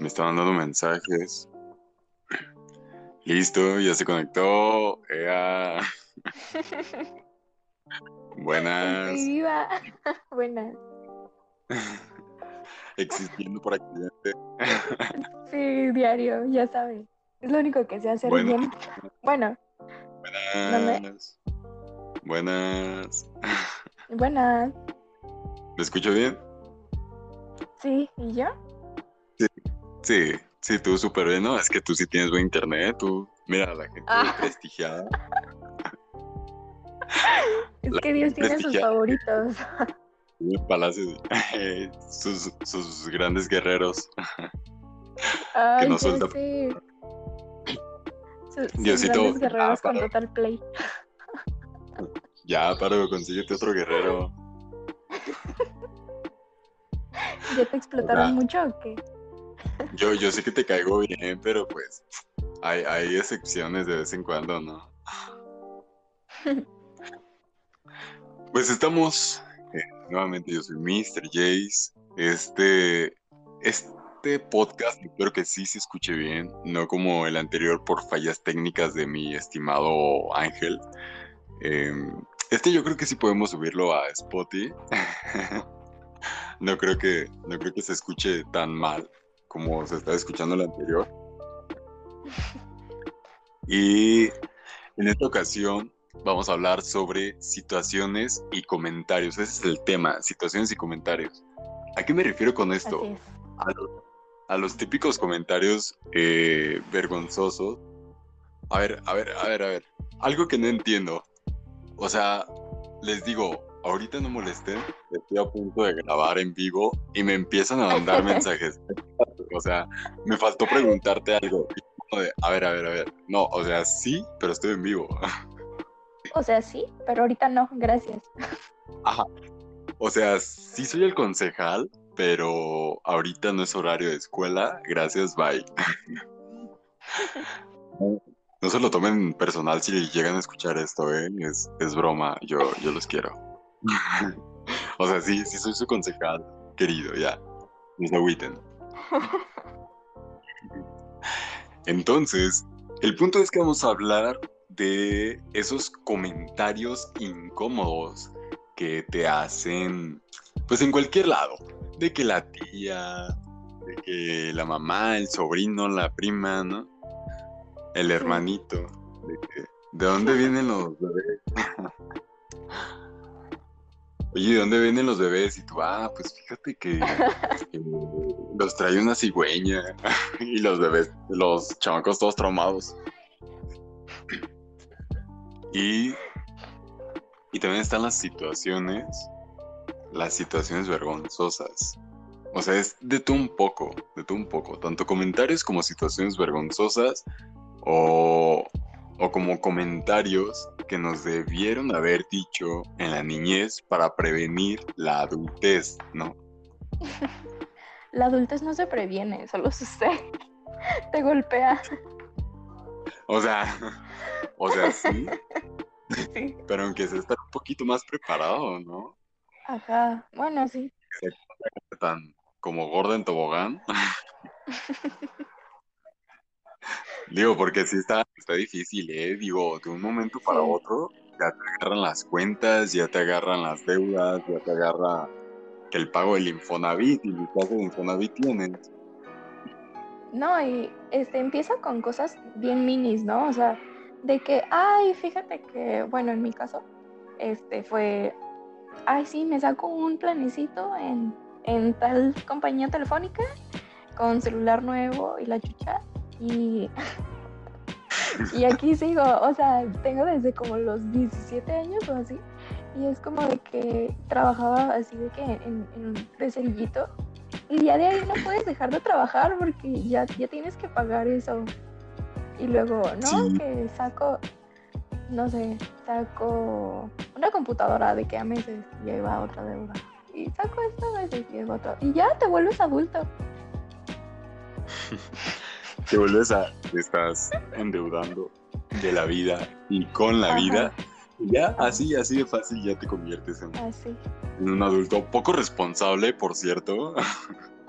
me está mandando mensajes. Listo, ya se conectó. Ea. Buenas. Viva. Buenas. Existiendo por accidente. Sí, diario, ya sabes. Es lo único que sé hacer Bueno. bien. Bueno, Buenas. Buenas. buenas. ¿Me escucho bien? Sí, ¿y yo? Sí, sí, tú súper bien, ¿no? Es que tú sí tienes buen internet, tú. Mira, la gente Ah. prestigiada. Es La que Dios tiene sus favoritos. Palacios, sus, sus grandes guerreros. Ay, no suelta. Sus- sus Diosito, grandes guerreros ah, con total play. Ya, paro, consíguete otro guerrero. ¿Ya te explotaron Ya. mucho o qué? Yo, yo sé que te caigo bien, pero pues hay, hay excepciones de vez en cuando, ¿no? Pues estamos, eh, nuevamente yo soy Mr. Jace. Este, este podcast espero que sí se escuche bien, no como el anterior por fallas técnicas de mi estimado Ángel. Eh, este yo creo que sí podemos subirlo a Spotify. no creo que, no creo que se escuche tan mal como se está escuchando el anterior. Y en esta ocasión vamos a hablar sobre situaciones y comentarios. Ese es el tema, situaciones y comentarios. ¿A qué me refiero con esto? Es. A, lo- a los típicos comentarios eh, vergonzosos. A ver, a ver, a ver, a ver. Algo que no entiendo. O sea, les digo, ahorita no molesten, estoy a punto de grabar en vivo y me empiezan a mandar mensajes. O sea, me faltó preguntarte algo. A ver, a ver, a ver. No, o sea, sí, pero estoy en vivo. O sea, sí, pero ahorita no, gracias. Ajá. O sea, sí soy el concejal, pero ahorita no es horario de escuela. Gracias, bye. No se lo tomen personal si llegan a escuchar esto, ¿eh? Es, es broma, yo, yo los quiero. O sea, sí, sí soy su concejal, querido, ya. No se agüiten. Entonces, el punto es que vamos a hablar de esos comentarios incómodos que te hacen, pues en cualquier lado, de que la tía, de que la mamá, el sobrino, la prima, ¿no? El hermanito, de que, ¿de dónde vienen los bebés? Oye, ¿de dónde vienen los bebés? Y tú, ah, pues fíjate que los trae una cigüeña y los bebés, los chamacos todos traumados. Y, y también están las situaciones, las situaciones vergonzosas. O sea, es de todo un poco, de todo un poco. Tanto comentarios como situaciones vergonzosas o, o como comentarios que nos debieron haber dicho en la niñez para prevenir la adultez, ¿no? La adultez no se previene, solo sucede. Te golpea. O sea, o sea, sí, Sí. pero aunque se estar un poquito más preparado, ¿no? Ajá. Bueno, sí. Tan como gorda en tobogán. Digo, porque sí está, está difícil, ¿eh? Digo, de un momento para Sí. otro, ya te agarran las cuentas, ya te agarran las deudas, ya te agarra que el pago del Infonavit y mi caso de Infonavit tienes. No, y este empieza con cosas bien minis, ¿no? O sea, de que, ay, fíjate que, bueno, en mi caso, este fue, ay, sí, me saco un planecito en, en tal compañía telefónica con celular nuevo y la chucha. Y, y aquí sigo, o sea, tengo desde como los 17 años o así. Y es como de que trabajaba así de que en, en de cerillito y ya de ahí no puedes dejar de trabajar porque ya, ya tienes que pagar eso. Y luego, ¿no? Sí. Que saco, no sé, saco una computadora de que a meses y ahí va otra deuda. Y saco esta a meses y ahí va otra. Y ya te vuelves adulto. Te vuelves a, te estás endeudando de la vida y con la Ajá. vida. Y ya, así, así de fácil, ya te conviertes en, Así. en un adulto poco responsable, por cierto,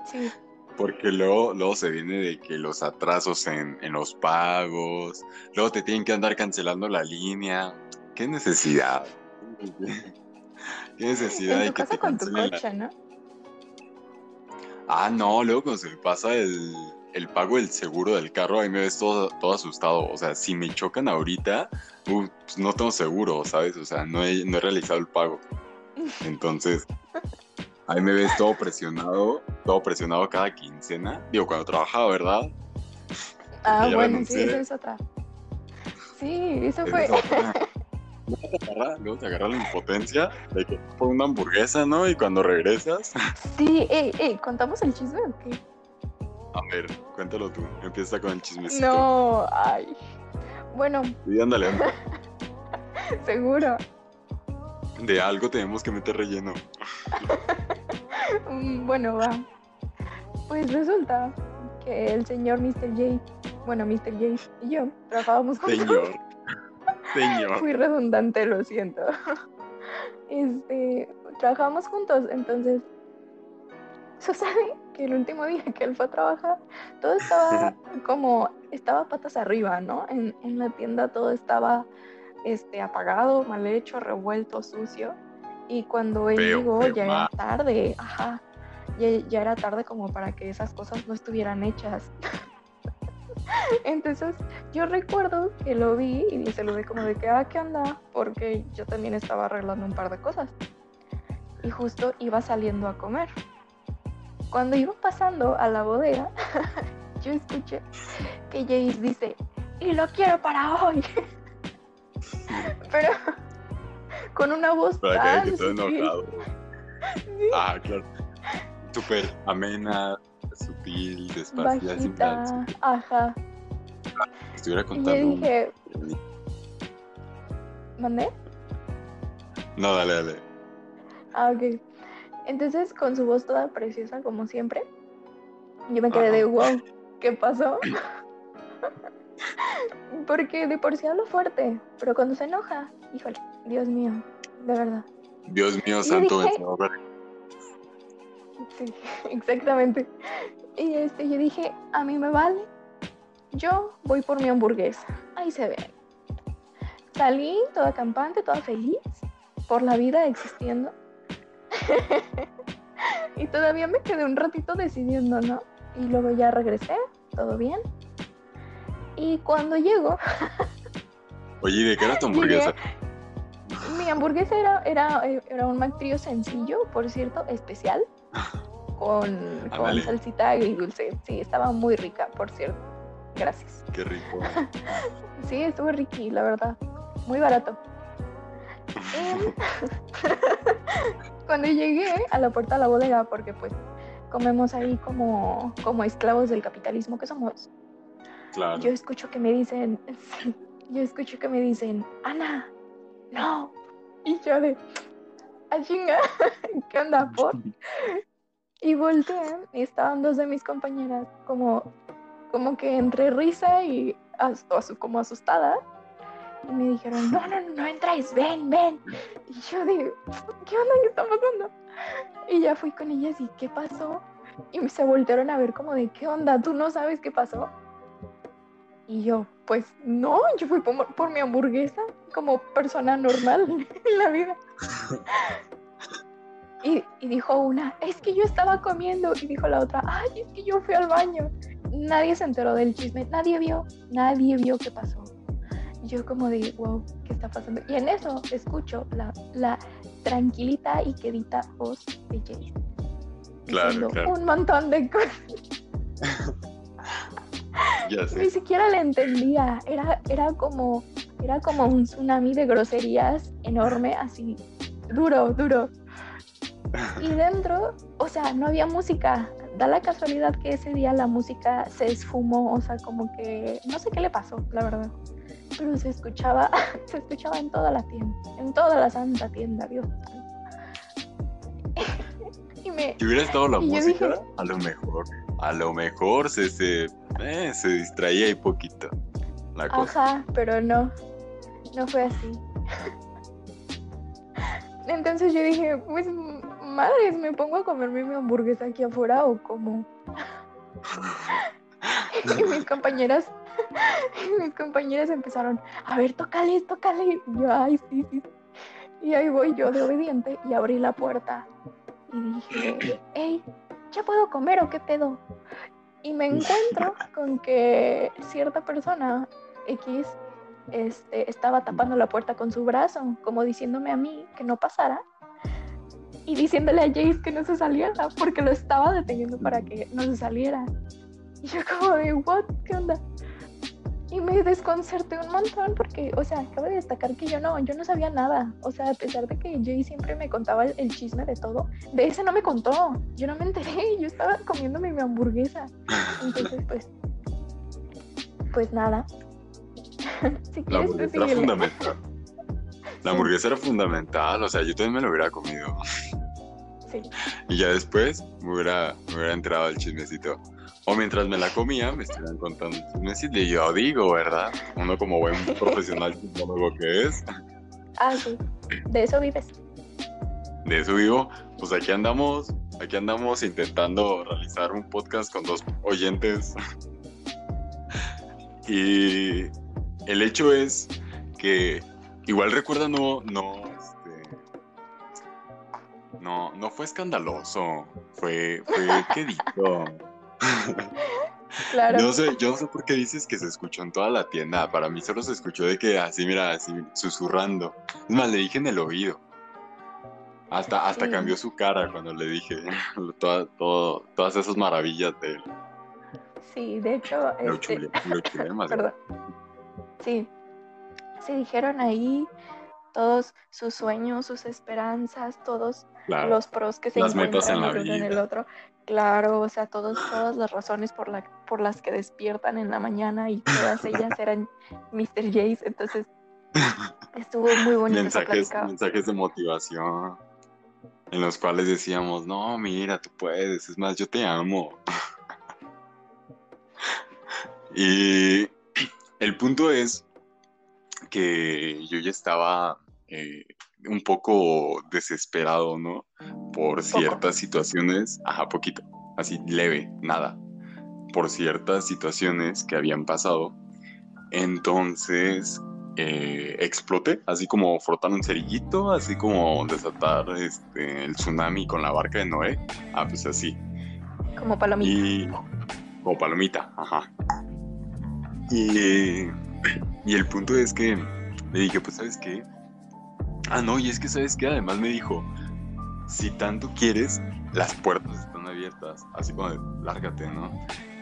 Sí. porque luego, luego se viene de que los atrasos en, en los pagos, luego te tienen que andar cancelando la línea. ¿Qué necesidad? ¿Qué necesidad En de que te con tu la coche, ¿no? Ah, no, luego cuando se me pasa el, el pago del seguro del carro, ahí me ves todo, todo asustado. O sea, si me chocan ahorita, uh, pues no tengo seguro, ¿sabes? O sea, no he, no he realizado el pago. Entonces, ahí me ves todo presionado, todo presionado cada quincena. Digo, cuando trabajaba, ¿verdad? Ah, bueno, renuncié. sí, eso es otra. Sí, eso fue. es otra. Luego te agarra, luego te agarra la impotencia de que por una hamburguesa, ¿no? Y cuando regresas, Sí, ey, ey, ¿contamos el chisme o qué? A ver, cuéntalo tú, empieza con el chismecito. No, ay. Bueno, Sí, ándale, ándale. seguro. De algo tenemos que meter relleno. Mm, Bueno, va. Pues resulta que el señor Mr. J, bueno, Mr. J y yo trabajábamos juntos. Señor. Señor. Fui redundante, lo siento. Este, trabajábamos juntos, entonces sucede que el último día que él fue a trabajar, todo estaba como, estaba patas arriba, ¿no? En, en la tienda todo estaba este, apagado, mal hecho, revuelto, sucio. Y cuando él Feo, llegó feo, ya era tarde, ajá, ya, ya era tarde como para que esas cosas no estuvieran hechas. Entonces yo recuerdo que lo vi y le saludé como de que, ah, ¿qué onda? Porque yo también estaba arreglando un par de cosas. Y justo iba saliendo a comer. Cuando iba pasando a la bodega, yo escuché que Jace dice, y lo quiero para hoy. Pero con una voz Para tan que sutil. enojado. Ah, claro. Súper amena, sutil, despacio, ajá. estuviera Y contando. un- dije, ¿mandé? No, dale, dale. Ah, ok. Entonces, con su voz toda preciosa, como siempre, yo me quedé de wow, ¿qué pasó? Porque de por sí hablo fuerte, pero cuando se enoja, híjole, Dios mío, de verdad. Dios mío, santo dije-. Sí, exactamente. Y este, yo dije, a mí me vale, yo voy por mi hamburguesa. Ahí se ve. Salí toda campante, toda feliz, por la vida existiendo. y todavía me quedé un ratito decidiendo, ¿no? Y luego ya regresé, todo bien. Y cuando llego, Oye, ¿y ¿de qué era tu Llegué. hamburguesa? mi hamburguesa era, era, era un McTrio sencillo, por cierto, especial, con, con salsita agridulce. Sí, estaba muy rica, por cierto. Gracias. Qué rico. Sí, estuvo riqui, la verdad. Muy barato. Cuando llegué a la puerta de la bodega, porque pues comemos ahí como, como esclavos del capitalismo que somos, Claro. yo escucho que me dicen, yo escucho que me dicen, Ana, no. Y yo de, a chinga, ¿qué onda, por? Y volteé y estaban dos de mis compañeras como, como que entre risa y como asustada. Y me dijeron, no, no, no entres, ven, ven. Y yo de, ¿qué onda? ¿Qué está pasando? Y ya fui con ellas y ¿qué pasó? Y se voltearon a ver como de, ¿qué onda? ¿Tú no sabes qué pasó? Y yo, pues no, yo fui por, por mi hamburguesa como persona normal en la vida. Y, y dijo una, es que yo estaba comiendo. Y dijo la otra, ay, es que yo fui al baño. Nadie se enteró del chisme, nadie vio, nadie vio qué pasó. Yo como de, wow, ¿qué está pasando? Y en eso escucho la, la tranquilita y quedita voz de Jace. Claro, claro. Un montón de cosas. Ya Ni siquiera le entendía. Era, era como, era como un tsunami de groserías enorme, así, duro, duro. Y dentro, o sea, no había música. Da la casualidad que ese día la música se esfumó, o sea, como que no sé qué le pasó, la verdad. Pero se escuchaba, se escuchaba en toda la tienda, en toda la santa tienda, Dios. Y me, Si hubiera estado la música, dije- a lo mejor, a lo mejor se, se, eh, se distraía ahí poquito la cosa. Ajá, pero no, no fue así. Entonces yo dije, pues madres, me pongo a comerme mi hamburguesa aquí afuera o como. y mis compañeras, mis compañeras empezaron, a ver, tócale, tócale. Y yo, ay, sí, sí. Y ahí voy yo de obediente y abrí la puerta y dije, hey, ¿ya puedo comer o qué pedo? Y me encuentro con que cierta persona X este, estaba tapando la puerta con su brazo, como diciéndome a mí que no pasara y diciéndole a Jace que no se saliera porque lo estaba deteniendo para que no se saliera. Y yo como de, what, ¿qué onda? Y me desconcerté un montón porque, o sea, acabo de destacar que yo no, yo no sabía nada. O sea, a pesar de que Jay siempre me contaba el, chisme de todo, de ese no me contó. Yo no me enteré, yo estaba comiéndome mi hamburguesa. Entonces, pues, pues nada. si la hamburguesa era fundamental. La hamburguesa era fundamental, o sea, yo también me lo hubiera comido. Sí. Y ya después me hubiera, me hubiera entrado el chismecito. O mientras me la comía, me estuvieran contando. Y yo digo, ¿verdad? Uno como buen profesional lo que es. Ah, sí. De eso vives. De eso vivo. Pues aquí andamos, aquí andamos intentando realizar un podcast con dos oyentes. y el hecho es que igual recuerda no, no no, no fue escandaloso. Fue, fue quedito. Claro. Yo sé, yo no sé por qué dices que se escuchó en toda la tienda. Para mí solo se escuchó de que así, mira, así susurrando. Es más, le dije en el oído. Hasta, hasta cambió su cara cuando le dije todas esas maravillas de él. Sí, de hecho. Lo este... Perdón. Sí. Se dijeron ahí todos sus sueños, sus esperanzas, todos los pros que se encuentran en, el otro. Claro, o sea, todos, todas las razones por, la, por las que despiertan en la mañana y todas ellas eran Mr. Jace, entonces estuvo muy bonito. Mensajes, mensajes de motivación en los cuales decíamos, no, mira, tú puedes, es más, yo te amo. y el punto es que yo ya estaba eh, un poco desesperado, ¿no? Por ciertas situaciones, ajá, poquito, así leve, nada, por ciertas situaciones que habían pasado. Entonces eh, exploté, así como frotar un cerillito, así como desatar este, el tsunami con la barca de Noé. Ah, pues así. Como palomita. Y, como palomita, ajá. Y, y el punto es que le dije, pues, ¿sabes qué? Ah, no, y es que, ¿sabes qué? Además me dijo, si tanto quieres, las puertas están abiertas. Así como de, lárgate, ¿no?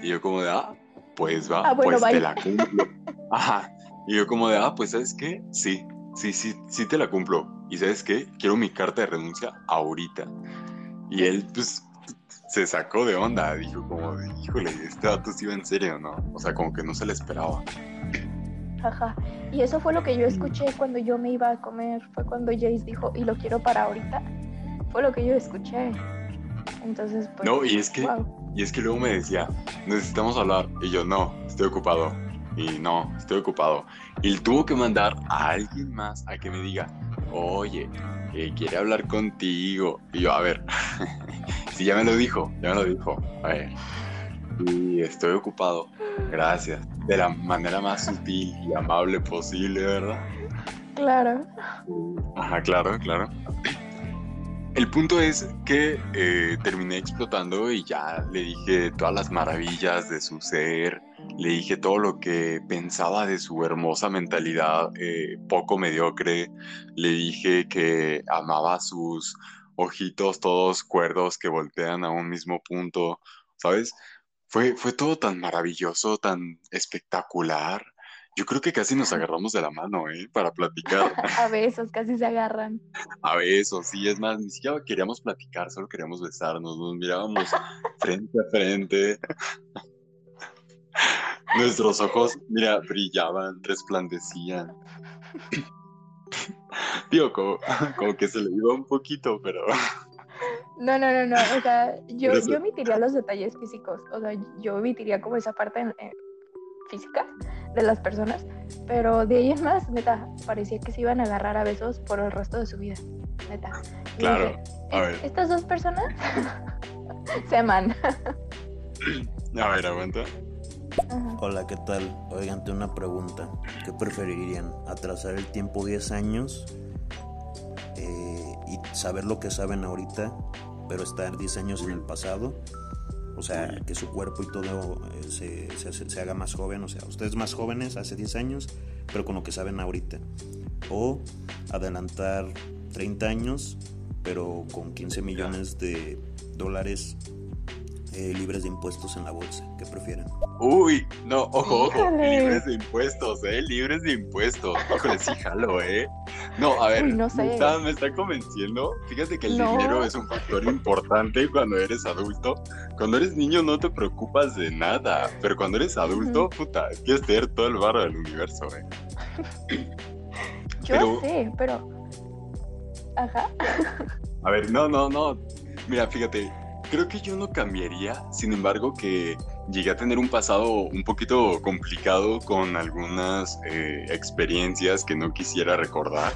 Y yo como de, ah, pues va, ah, pues te la cumplo. Ajá. Y yo como de, ah, pues ¿sabes qué? Sí, sí, sí, sí te la cumplo. Y ¿sabes qué? Quiero mi carta de renuncia ahorita. Y él, pues, se sacó de onda. Dijo como de, híjole, este dato sí iba en serio, ¿no? O sea, como que no se le esperaba. Ajá. Y eso fue lo que yo escuché cuando yo me iba a comer. Fue cuando Jace dijo, y lo quiero para ahorita. Fue lo que yo escuché. Entonces, pues. No, y es que, y es que luego me decía, necesitamos hablar. Y yo, no, estoy ocupado. Y no, estoy ocupado. Y él tuvo que mandar a alguien más a que me diga, oye, que quiere hablar contigo. Y yo, a ver, si ya me lo dijo, ya me lo dijo. A ver, y estoy ocupado. Gracias. De la manera más sutil y amable posible, ¿verdad? Claro. Ajá, claro, claro. El punto es que eh, terminé explotando y ya le dije todas las maravillas de su ser, le dije todo lo que pensaba de su hermosa mentalidad eh, poco mediocre, le dije que amaba sus ojitos todos cuerdos que voltean a un mismo punto, ¿sabes? Fue, fue todo tan maravilloso, tan espectacular. Yo creo que casi nos agarramos de la mano, ¿eh? Para platicar. A besos, casi se agarran. A besos, sí, es más, ni siquiera queríamos platicar, solo queríamos besarnos, nos mirábamos frente a frente. Nuestros ojos, mira, brillaban, resplandecían. Digo, como, como que se le iba un poquito, pero... No, no, no, no. O sea, yo, yo omitiría los detalles físicos. O sea, yo omitiría como esa parte física de las personas. Pero de ahí en más, neta, parecía que se iban a agarrar a besos por el resto de su vida. Neta. Claro. a ver. Estas dos personas se aman. A ver, aguanta. Hola, ¿qué tal? Oigan, tengo una pregunta. ¿Qué preferirían? ¿Atrasar el tiempo 10 años eh, y saber lo que saben ahorita, pero estar 10 años en el pasado? O sea, que su cuerpo y todo eh, se, se, haga más joven. O sea, ustedes más jóvenes hace 10 años, pero con lo que saben ahorita. O adelantar 30 años, pero con 15 millones de dólares eh, libres de impuestos en la bolsa. ¿Qué prefieren? Uy, no, ojo, ojo, libres de impuestos, ¿eh? Libres de impuestos. Híjole, sí, jalo, ¿eh? No, a ver, me, está, convenciendo. Fíjate que el dinero es un factor importante cuando eres adulto. Cuando eres niño no te preocupas de nada, pero cuando eres adulto, puta, quieres tener todo el barro del universo, ¿eh? Yo sé, pero... Ajá. A ver, no, no, no. Mira, fíjate, Creo que yo no cambiaría, sin embargo que llegué a tener un pasado un poquito complicado con algunas eh, experiencias que no quisiera recordar,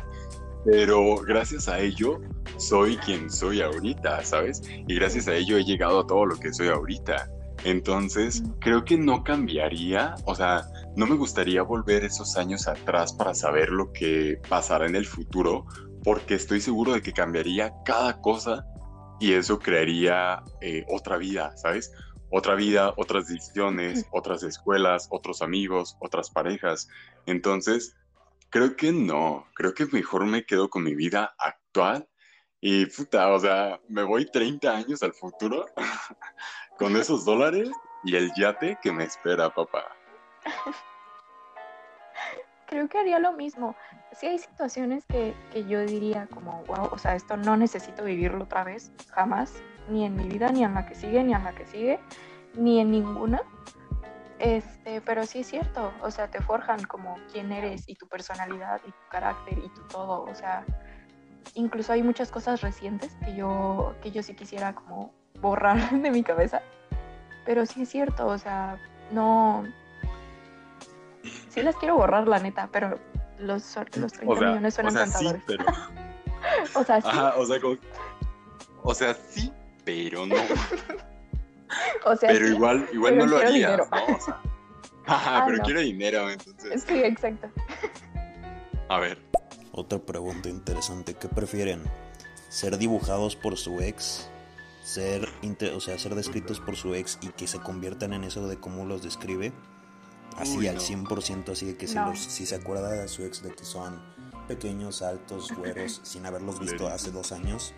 pero gracias a ello soy quien soy ahorita, ¿sabes? Y gracias a ello he llegado a todo lo que soy ahorita. Entonces, creo que no cambiaría, o sea, no me gustaría volver esos años atrás para saber lo que pasará en el futuro, porque estoy seguro de que cambiaría cada cosa y eso crearía eh, otra vida, ¿sabes? Otra vida, otras decisiones, otras escuelas, otros amigos, otras parejas. Entonces, creo que no, creo que mejor me quedo con mi vida actual y puta, o sea, me voy 30 años al futuro con esos dólares y el yate que me espera, papá. creo que haría lo mismo. Sí hay situaciones que, yo diría como, wow, o sea, esto no necesito vivirlo otra vez, jamás, ni en mi vida, ni en la que sigue, ni en la que sigue, ni en ninguna. Este, pero sí es cierto, o sea, te forjan como quién eres y tu personalidad y tu carácter y tu todo, o sea, incluso hay muchas cosas recientes que yo, que yo sí quisiera como borrar de mi cabeza, pero sí es cierto, o sea, no, sí las quiero borrar, la neta, pero los, los 30 millones son o sea, Sí, pero... o sea, sí. o sea, o sea, sí, pero no. o sea, pero igual, igual no lo harías, ¿no? O sea... Ajá, ah, pero quiero dinero, entonces. Sí, exacto. A ver. Otra pregunta interesante, ¿qué prefieren? ¿Ser dibujados por su ex? Ser, o sea, ser descritos por su ex y que se conviertan en eso de cómo los describe así al 100%, así que si, los, si se acuerda de su ex de que son pequeños, altos, güeros, sin haberlos visto hace dos años.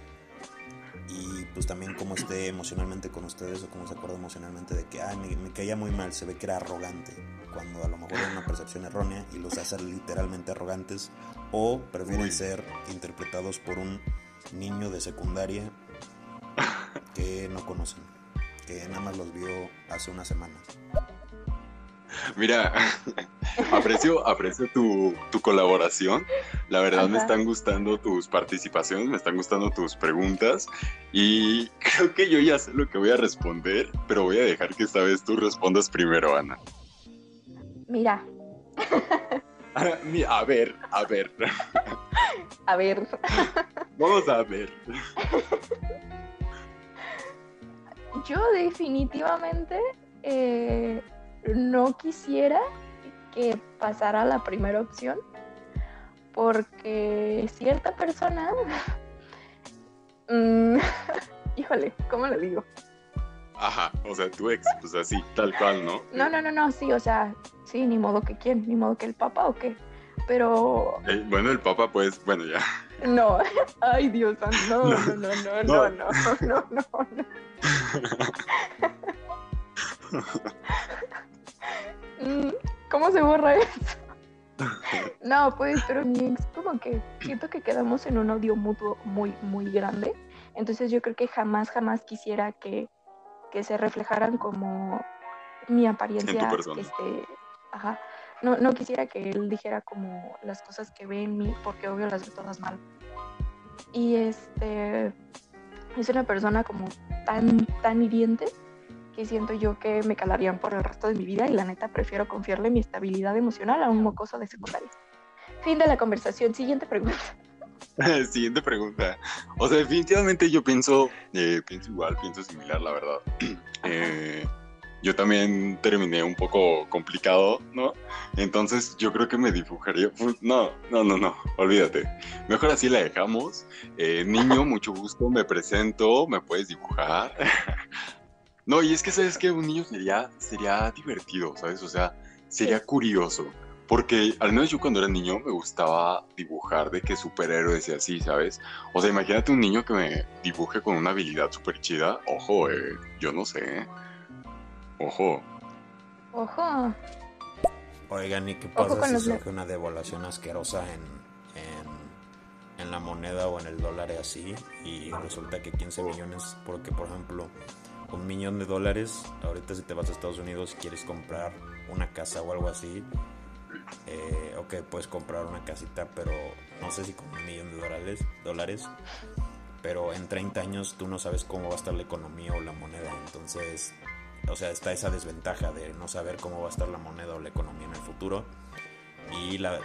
Y pues también como esté emocionalmente con ustedes o como se acuerda emocionalmente de que, ay, me, caía muy mal, se ve que era arrogante, cuando a lo mejor es una percepción errónea y los hace literalmente arrogantes, o prefieren ser interpretados por un niño de secundaria que no conocen, que nada más los vio hace una semana. Mira, aprecio, aprecio tu, colaboración. La verdad me están gustando tus participaciones, me están gustando tus preguntas y creo que yo ya sé lo que voy a responder, pero voy a dejar que esta vez tú respondas primero, Ana. Mira. a ver, a ver. A ver. Vamos a ver. Yo definitivamente eh, no quisiera que pasara la primera opción porque cierta persona, mm, híjole, ¿cómo le digo? Ajá, o sea, tu ex, pues así, tal cual, ¿no? No, no, no, no, sí, o sea, sí, ni modo que quién, ni modo que el papa o qué, pero... Eh, bueno, el papa, pues, bueno, ya. No, ay Dios, no, no, no, no, no, no, no, no, no. ¿Cómo se borra eso? No, pues, pero mi ex como que siento que quedamos en un odio mutuo muy, muy grande. Entonces yo creo que jamás, jamás quisiera que, se reflejaran como mi apariencia. Este, ajá. No, no quisiera que él dijera como las cosas que ve en mí, porque obvio las ve todas mal. Y este es una persona como tan, tan hiriente que siento yo que me calarían por el resto de mi vida y la neta prefiero confiarle mi estabilidad emocional a un mocoso de secundaria. Fin de la conversación. Siguiente pregunta. Siguiente pregunta. O sea, definitivamente yo pienso, eh, pienso igual, pienso similar, la verdad. Eh, yo también terminé un poco complicado, ¿no? Entonces yo creo que me dibujaría. No, no, no, no, olvídate. Mejor así la dejamos. Eh, niño, mucho gusto, me presento, me puedes dibujar. no, y es que sabes que un niño sería, sería divertido, ¿sabes? O sea, sería curioso. Porque al menos yo cuando era niño me gustaba dibujar de que superhéroes y así, ¿sabes? O sea, imagínate un niño que me dibuje con una habilidad súper chida. Ojo, eh, yo no sé. Ojo. Ojo. Oigan, ¿y qué pasa si surge una devaluación asquerosa en, en, en, la moneda o en el dólar y así? Y resulta que 15 millones, porque por ejemplo, un millón de dólares, ahorita si te vas a Estados Unidos quieres comprar una casa o algo así, eh, ok, puedes comprar una casita, pero no sé si con un millón de dólares, dólares, pero en 30 años tú no sabes cómo va a estar la economía o la moneda, entonces, o sea, está esa desventaja de no saber cómo va a estar la moneda o la economía en el futuro, y la,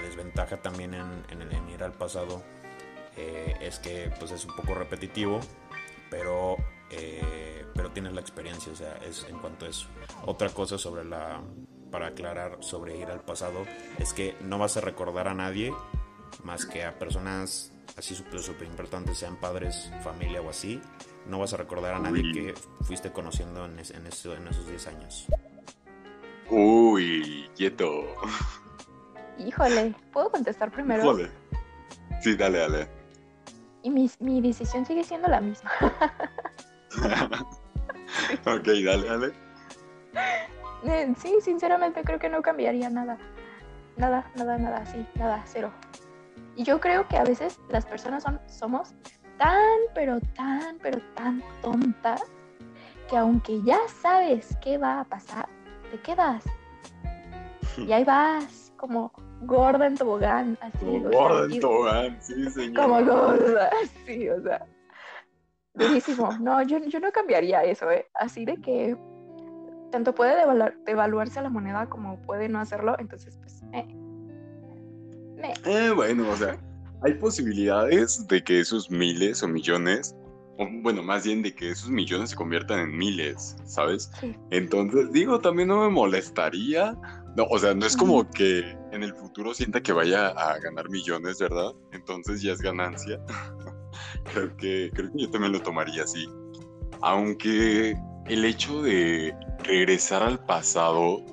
desventaja también en, ir al pasado eh, es que pues es un poco repetitivo, pero, eh, pero tienes la experiencia, o sea, es en cuanto a eso. Otra cosa sobre la para aclarar sobre ir al pasado es que no vas a recordar a nadie más que a personas así súper super importantes, sean padres, familia o así. No vas a recordar a nadie que fuiste conociendo en, en, eso, en esos 10 años. Uy, quieto. Híjole, ¿puedo contestar primero? Híjole. Sí, dale, dale. Y mi, mi decisión sigue siendo la misma. ok, dale, dale. Eh, sí, sinceramente creo que no cambiaría nada. Nada, nada, nada, sí, nada, cero. Y yo creo que a veces las personas son, somos tan, pero tan, pero tan tontas que aunque ya sabes qué va a pasar, te quedas. Y ahí vas, como gorda en tobogán, así. Como gorda en tobogán, sí, señor. Como gorda, sí, o sea. Durísimo. No, yo, yo no cambiaría eso, ¿eh? Así de que tanto puede devaluarse la moneda como puede no hacerlo, entonces pues... Eh, eh, bueno, o sea, hay posibilidades de que esos miles o millones, o bueno, más bien de que esos millones se conviertan en miles, ¿sabes? Entonces, digo, también no me molestaría. No, o sea, no es como que en el futuro sienta que vaya a ganar millones, ¿verdad? Entonces ya es ganancia. Creo, que, creo que yo también lo tomaría así. Aunque el hecho de regresar al pasado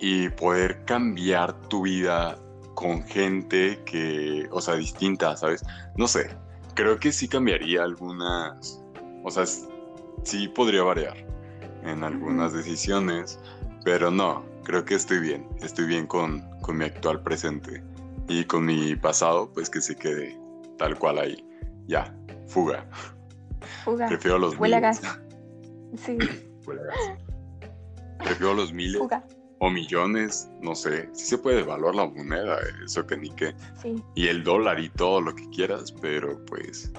y poder cambiar tu vida con gente que, o sea, distinta, ¿sabes? No sé, creo que sí cambiaría algunas, o sea, sí podría variar en algunas decisiones, pero no, creo que estoy bien, estoy bien con, con mi actual presente y con mi pasado, pues que se quede tal cual ahí. Ya, fuga. Fuga. Prefiero los Sí. Prefiero los miles o millones, no sé. Si se puede evaluar la moneda, eso que ni qué. Sí. Y el dólar y todo lo que quieras, pero pues.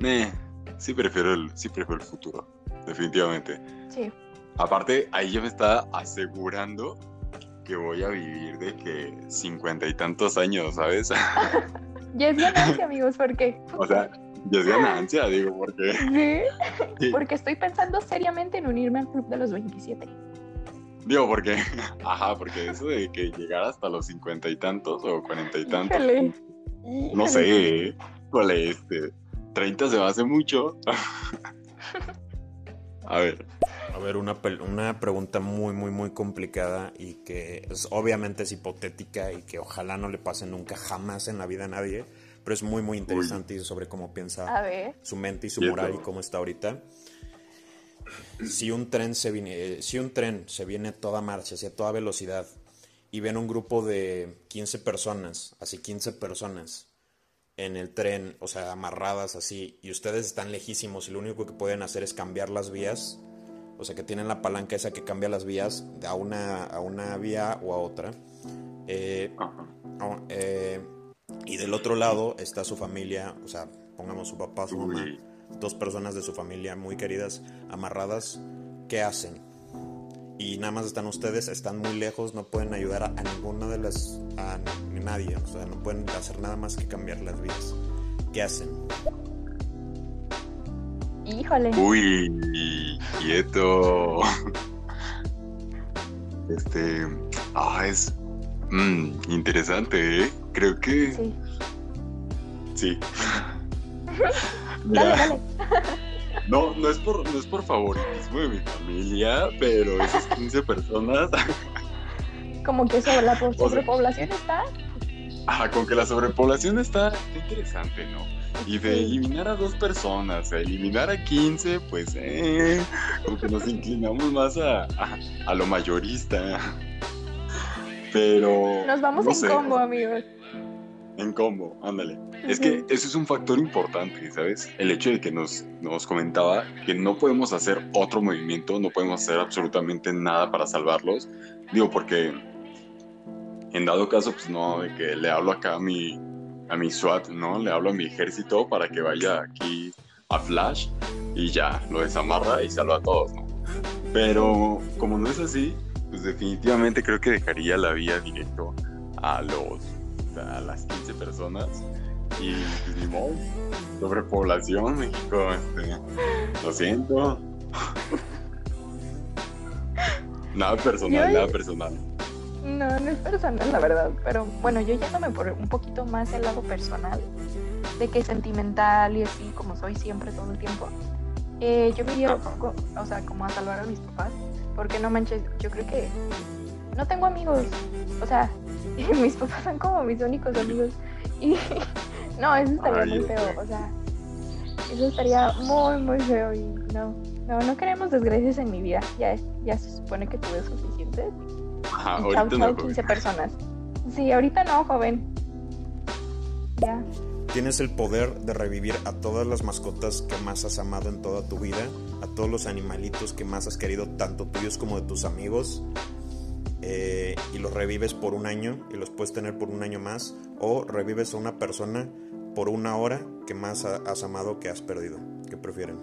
Eh, sí prefiero el, sí prefiero el futuro, definitivamente. Sí. Aparte, ahí ya me está asegurando que voy a vivir de que cincuenta y tantos años, ¿sabes? ya es ganancia, amigos, porque. O sea, ya es ganancia, digo, porque. ¿Sí? Porque estoy pensando seriamente en unirme al club de los 27. Digo, porque. Ajá, porque eso de que llegar hasta los cincuenta y tantos o cuarenta y tantos. No sé, ¿cuál es este? 30 se me hace mucho. A ver. A ver, una, una pregunta muy, muy, muy complicada y que es, obviamente es hipotética y que ojalá no le pase nunca, jamás en la vida a nadie pero es muy, muy interesante sobre cómo piensa su mente y su moral y cómo está ahorita. Si un tren se viene, si un tren se viene a toda marcha, hacia toda velocidad, y ven un grupo de 15 personas, así 15 personas, en el tren, o sea, amarradas así, y ustedes están lejísimos y lo único que pueden hacer es cambiar las vías, o sea, que tienen la palanca esa que cambia las vías a una, a una vía o a otra. Eh, eh, y del otro lado está su familia, o sea, pongamos su papá, su mamá, dos personas de su familia muy queridas, amarradas. ¿Qué hacen? Y nada más están ustedes, están muy lejos, no pueden ayudar a, ninguna de las. a nadie, o sea, no pueden hacer nada más que cambiar las vidas. ¿Qué hacen? Híjole. Uy, quieto. Este, ah, es mm, interesante, ¿eh? Creo que Sí. sí. Dale, dale. No, no es por, no es por favoritismo de mi familia, pero esas 15 personas, Como que sobre la sea- sobrepoblación está. ajá, con que la sobrepoblación está está interesante, ¿no? Y de eliminar a dos personas, a eliminar a 15, pues, eh, como que nos inclinamos más a, a, a lo mayorista. Pero. Nos vamos no en sé, combo, amigos. En combo, ándale. Es que eso es un factor importante, ¿sabes? El hecho de que nos, nos comentaba que no podemos hacer otro movimiento, no podemos hacer absolutamente nada para salvarlos. Digo, porque en dado caso, pues no, de que le hablo acá a mi, a mi SWAT, ¿no? Le hablo a mi ejército para que vaya aquí a Flash y ya, lo desamarra y salva a todos, ¿no? Pero como no es así, pues definitivamente creo que dejaría la vía directo a los a las 15 personas y pues ni modo, sobrepoblación, México, este, lo siento. Nada personal, nada personal. No, no es personal, la verdad. Pero bueno, yo yéndome por un poquito más el lado personal, de que sentimental y así, como soy siempre todo el tiempo. eh, yo me iría, o sea, como a salvar a mis papás. Porque no manches, yo creo que no tengo amigos. O sea, mis papás son como mis únicos amigos. Y no, eso estaría Ay, muy feo. O sea, eso estaría muy, muy feo. Y no, no, no queremos desgracias en mi vida. Ya, ya se supone que tuve suficiente. Ajá, ahorita chau, no, chau, joven. 15 personas. Sí, ahorita no, joven. Ya. Tienes el poder de revivir a todas las mascotas que más has amado en toda tu vida, a todos los animalitos que más has querido, tanto tuyos como de tus amigos, eh, y los revives por un año y los puedes tener por un año más, o revives a una persona por una hora que más ha- has amado que has perdido. ¿Qué prefieren?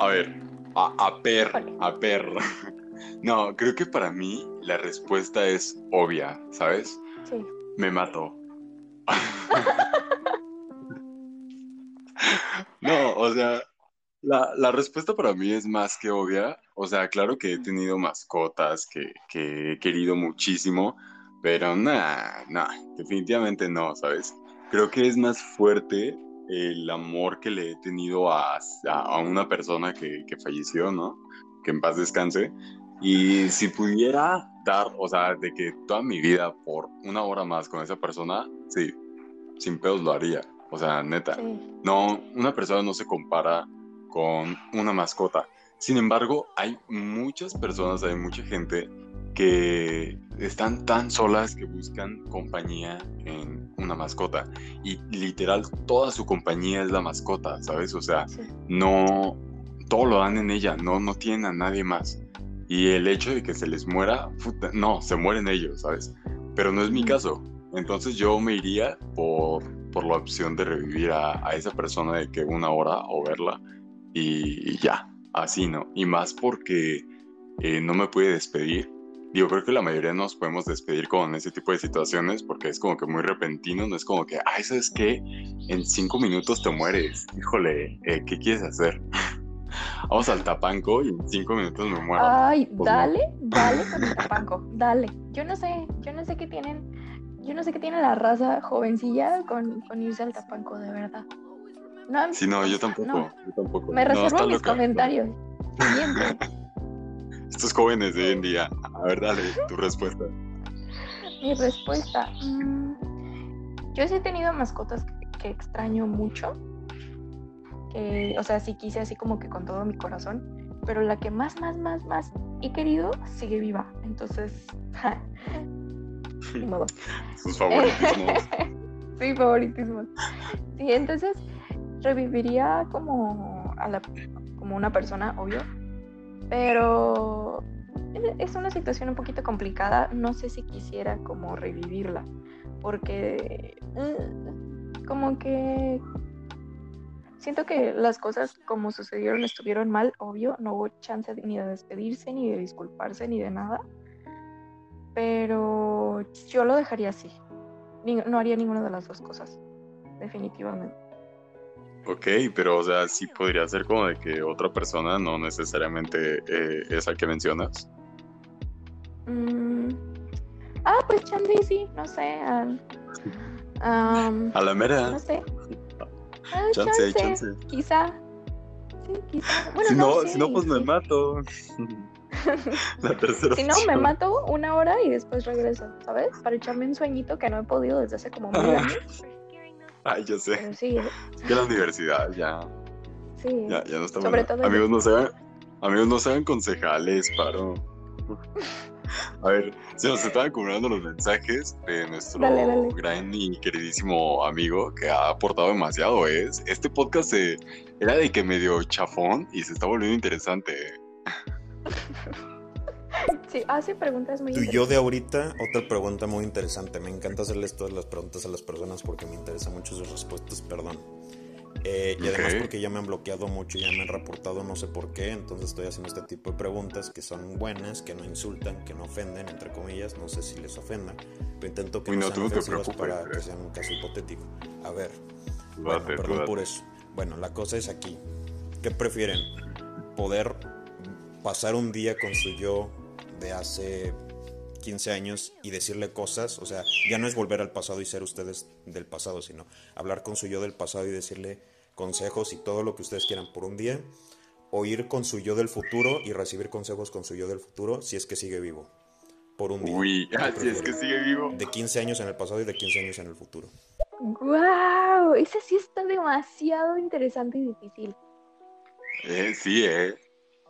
A ver, a, a per, a per. No, creo que para mí la respuesta es obvia, ¿sabes? Sí. Me mato. No, o sea, la, la respuesta para mí es más que obvia. O sea, claro que he tenido mascotas que, que he querido muchísimo, pero nada, nada, definitivamente no, ¿sabes? Creo que es más fuerte el amor que le he tenido a, a- a una persona que, que falleció, ¿no? Que en paz descanse. Y si pudiera dar, o sea, de que toda mi vida por una hora más con esa persona, sí, sin pedos lo haría. O sea, neta. Sí. No, una persona no se compara con una mascota. Sin embargo, hay muchas personas, hay mucha gente que están tan solas que buscan compañía en una mascota. Y literal, toda su compañía es la mascota, ¿sabes? O sea, Sí. no, todo lo dan en ella, no, no tienen a nadie más. Y el hecho de que se les muera, puta, no, se mueren ellos, ¿sabes? Pero no es mi Ujú. caso. Entonces yo me iría por, por la opción de revivir a, a esa persona de que una hora o verla y, y ya, así, ¿no? Y más porque eh, no me puede despedir. Digo, creo que la mayoría nos podemos despedir con ese tipo de situaciones porque es como que muy repentino, no es como que, ay, ¿sabes qué? En cinco minutos te mueres. Híjole, eh, ¿qué quieres hacer? Vamos al tapanco y en cinco minutos me muero. Ay, Pues no. dale, dale con el tapanco, dale. Yo no sé, yo no sé qué tienen, yo no sé qué tiene la raza jovencilla con, con irse al tapanco, de verdad. No, Sí, no, yo tampoco, no. yo tampoco. Me reservo mis loca. comentarios. Estos jóvenes de hoy en día. A ver, dale, tu respuesta. Mi respuesta. mm, yo sí he tenido mascotas que, que extraño mucho. Que, o sea, sí quise así como que con todo mi corazón. Pero la que más, más, más, más he querido sigue viva. Entonces, ni modo. Sus favoritismos. sí, favoritismo. Sí, entonces reviviría como a la como una persona, obvio. Pero es- es una situación un poquito complicada. No sé si quisiera como revivirla. Porque mm, como que siento que las cosas como sucedieron estuvieron mal, obvio. No hubo chance ni de despedirse, ni de disculparse, ni de nada. Pero yo lo dejaría así. No haría ninguna de las dos cosas. Definitivamente. Ok, pero o sea, sí podría ser como de que otra persona, no necesariamente eh, esa que mencionas. Mm, Ah, pues chance sí, no sé. ah, A la mera. no sé. Chance, chance. Quizá. Sí, quizá. Bueno, si no, si no, pues me mato. la tercera Si no, me mato una hora y después regreso, ¿sabes? Para echarme un sueñito que no he podido desde hace como mil Ah. años. Ay, ya sé. Pero sí, Es que la universidad ya, sí. ya, ya no está Sobre todo Amigos, no sean, amigos, no sean concejales, paro. A ver, se nos están acumulando los mensajes de nuestro Dale, dale. gran y queridísimo amigo que ha aportado demasiado. Es este podcast eh, era de que medio chafón y se está volviendo interesante. eh. Sí, hace preguntas muy Tu yo de ahorita, otra pregunta muy interesante. Me encanta hacerles todas las preguntas a las personas porque me interesan mucho sus respuestas, perdón. Eh, y además porque ya me han bloqueado mucho, ya me han reportado no sé por qué, entonces estoy haciendo este tipo de preguntas que son buenas, que no insultan, que no ofenden, entre comillas, no sé si les ofenda, pero intento que Uy, no, sean ofensivas para que sean un caso hipotético. A ver, bueno, date, perdón por eso. Bueno, la cosa es aquí. ¿Qué prefieren? ¿Poder pasar un día con su yo de hace 15 años y decirle cosas? O sea, ya no es volver al pasado y ser ustedes del pasado, sino hablar con su yo del pasado y decirle consejos y todo lo que ustedes quieran por un día. O ir con su yo del futuro y recibir consejos con su yo del futuro si es que sigue vivo. Por un día. Uy, ¿Qué ah, si es que sigue vivo. De 15 años en el pasado y de 15 años en el futuro. ¡Guau! Ese sí está demasiado interesante y difícil. Eh, sí, eh.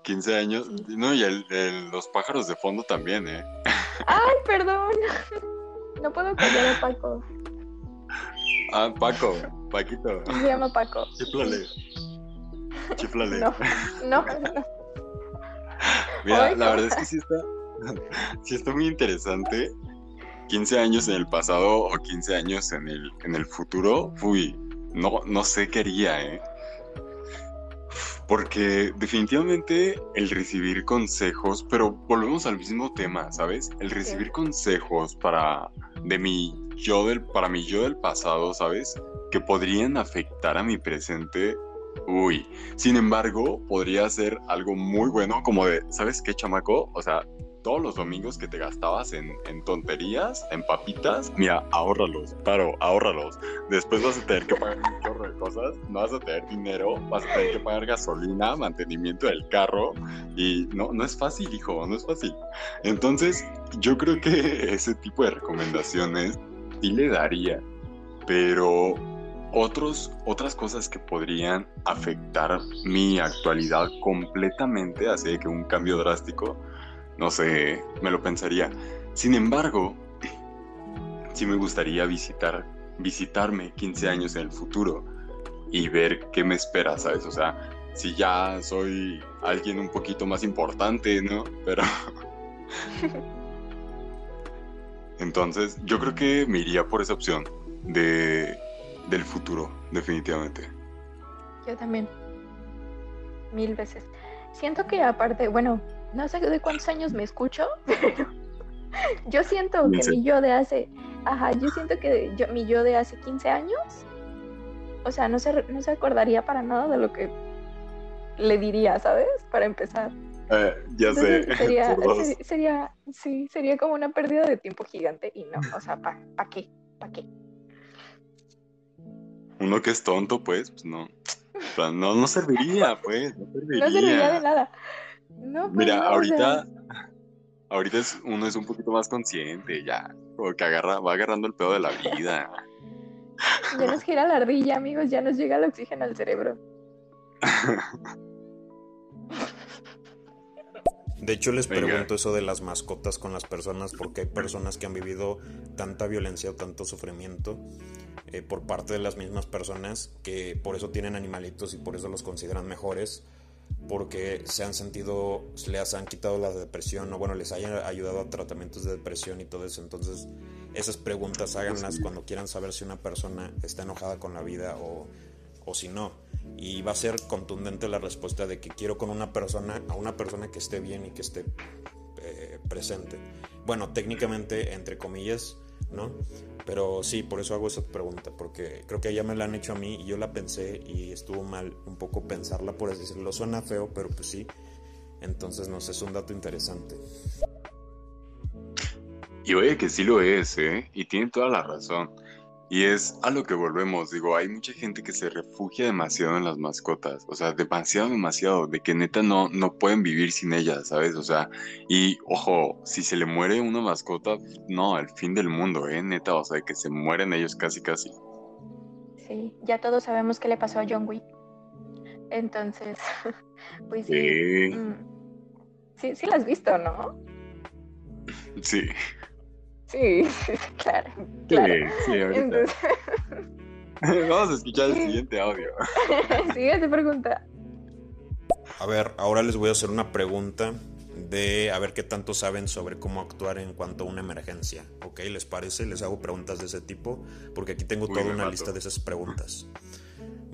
15 años. No, y el- el- los pájaros de fondo también, eh. ¡Ay, perdón! No puedo callar a Paco. Ah, Paco, Paquito. Se llama Paco. Chiflale. Chiflale. No, no, no. Mira, la verdad es que sí está, sí está muy interesante. 15 años en el pasado o 15 años en el, en el futuro. Uy, no, no sé qué haría, ¿eh? Porque definitivamente el recibir consejos, pero volvemos al mismo tema, ¿sabes? El recibir consejos para de mi yo del para mi yo del pasado, ¿sabes? Que podrían afectar a mi presente. Uy, sin embargo, podría ser algo muy bueno, como de, ¿sabes qué, chamaco? O sea, todos los domingos que te gastabas en, en tonterías, en papitas, mira, ahórralos, paro, ahórralos. Después vas a tener que pagar un chorro de cosas, no vas a tener dinero, vas a tener que pagar gasolina, mantenimiento del carro, y no, no es fácil, hijo, no es fácil. Entonces, yo creo que ese tipo de recomendaciones sí le daría, pero otros, otras cosas que podrían afectar mi actualidad completamente, así que un cambio drástico, no sé, me lo pensaría. Sin embargo, sí me gustaría visitar, visitarme 15 años en el futuro y ver qué me espera, ¿sabes? O sea, si ya soy alguien un poquito más importante, ¿no? Pero... Entonces, yo creo que me iría por esa opción de, del futuro, definitivamente. Yo también. Mil veces. Siento que aparte, bueno, no sé de cuántos años me escucho, pero yo siento que mi yo de hace, ajá, yo siento que yo, mi yo de hace 15 años, o sea, no se, no se acordaría para nada de lo que le diría, ¿sabes? Para empezar. Eh, ya sé, sería, sería, sí, sería como una pérdida de tiempo gigante y no, o sea, ¿para pa qué? ¿Para qué? Uno que es tonto, pues, pues no. O sea, no, no serviría, pues, no serviría. No serviría de nada. No, pues Mira, no, o sea, ahorita, ahorita es, uno es un poquito más consciente, ya, como que agarra, va agarrando el pedo de la vida. Ya nos gira la ardilla, amigos, ya nos llega el oxígeno al cerebro. De hecho, les Venga. pregunto eso de las mascotas con las personas porque hay personas que han vivido tanta violencia o tanto sufrimiento eh, por parte de las mismas personas que por eso tienen animalitos y por eso los consideran mejores porque se han sentido, les han quitado la depresión o bueno, les hayan ayudado a tratamientos de depresión y todo eso. Entonces, esas preguntas háganlas cuando quieran saber si una persona está enojada con la vida o, o si no. Y va a ser contundente la respuesta de que quiero con una persona, a una persona que esté bien y que esté eh, presente. Bueno, técnicamente, entre comillas, ¿no? Pero sí, por eso hago esa pregunta, porque creo que ya me la han hecho a mí y yo la pensé y estuvo mal un poco pensarla, por así decirlo. Suena feo, pero pues sí. Entonces, no sé, es un dato interesante. Y oye que sí lo es, ¿eh? Y tiene toda la razón. Y es a lo que volvemos, digo, hay mucha gente que se refugia demasiado en las mascotas, o sea, demasiado, demasiado, de que neta no, no pueden vivir sin ellas, ¿sabes? O sea, y ojo, si se le muere una mascota, no, al fin del mundo, ¿eh? Neta, o sea, que se mueren ellos casi, casi. Sí, ya todos sabemos qué le pasó a John Wick. Entonces, pues sí. Sí, mm, Sí, sí la has visto, ¿no? sí, Sí, claro, claro. sí, sí, ahorita. Entonces, Vamos a escuchar el siguiente audio. siguiente pregunta. A ver, ahora les voy a hacer una pregunta de a ver qué tanto saben sobre cómo actuar en cuanto a una emergencia. ¿Ok? ¿Les parece? Les hago preguntas de ese tipo porque aquí tengo Uy, toda una mato. lista de esas preguntas.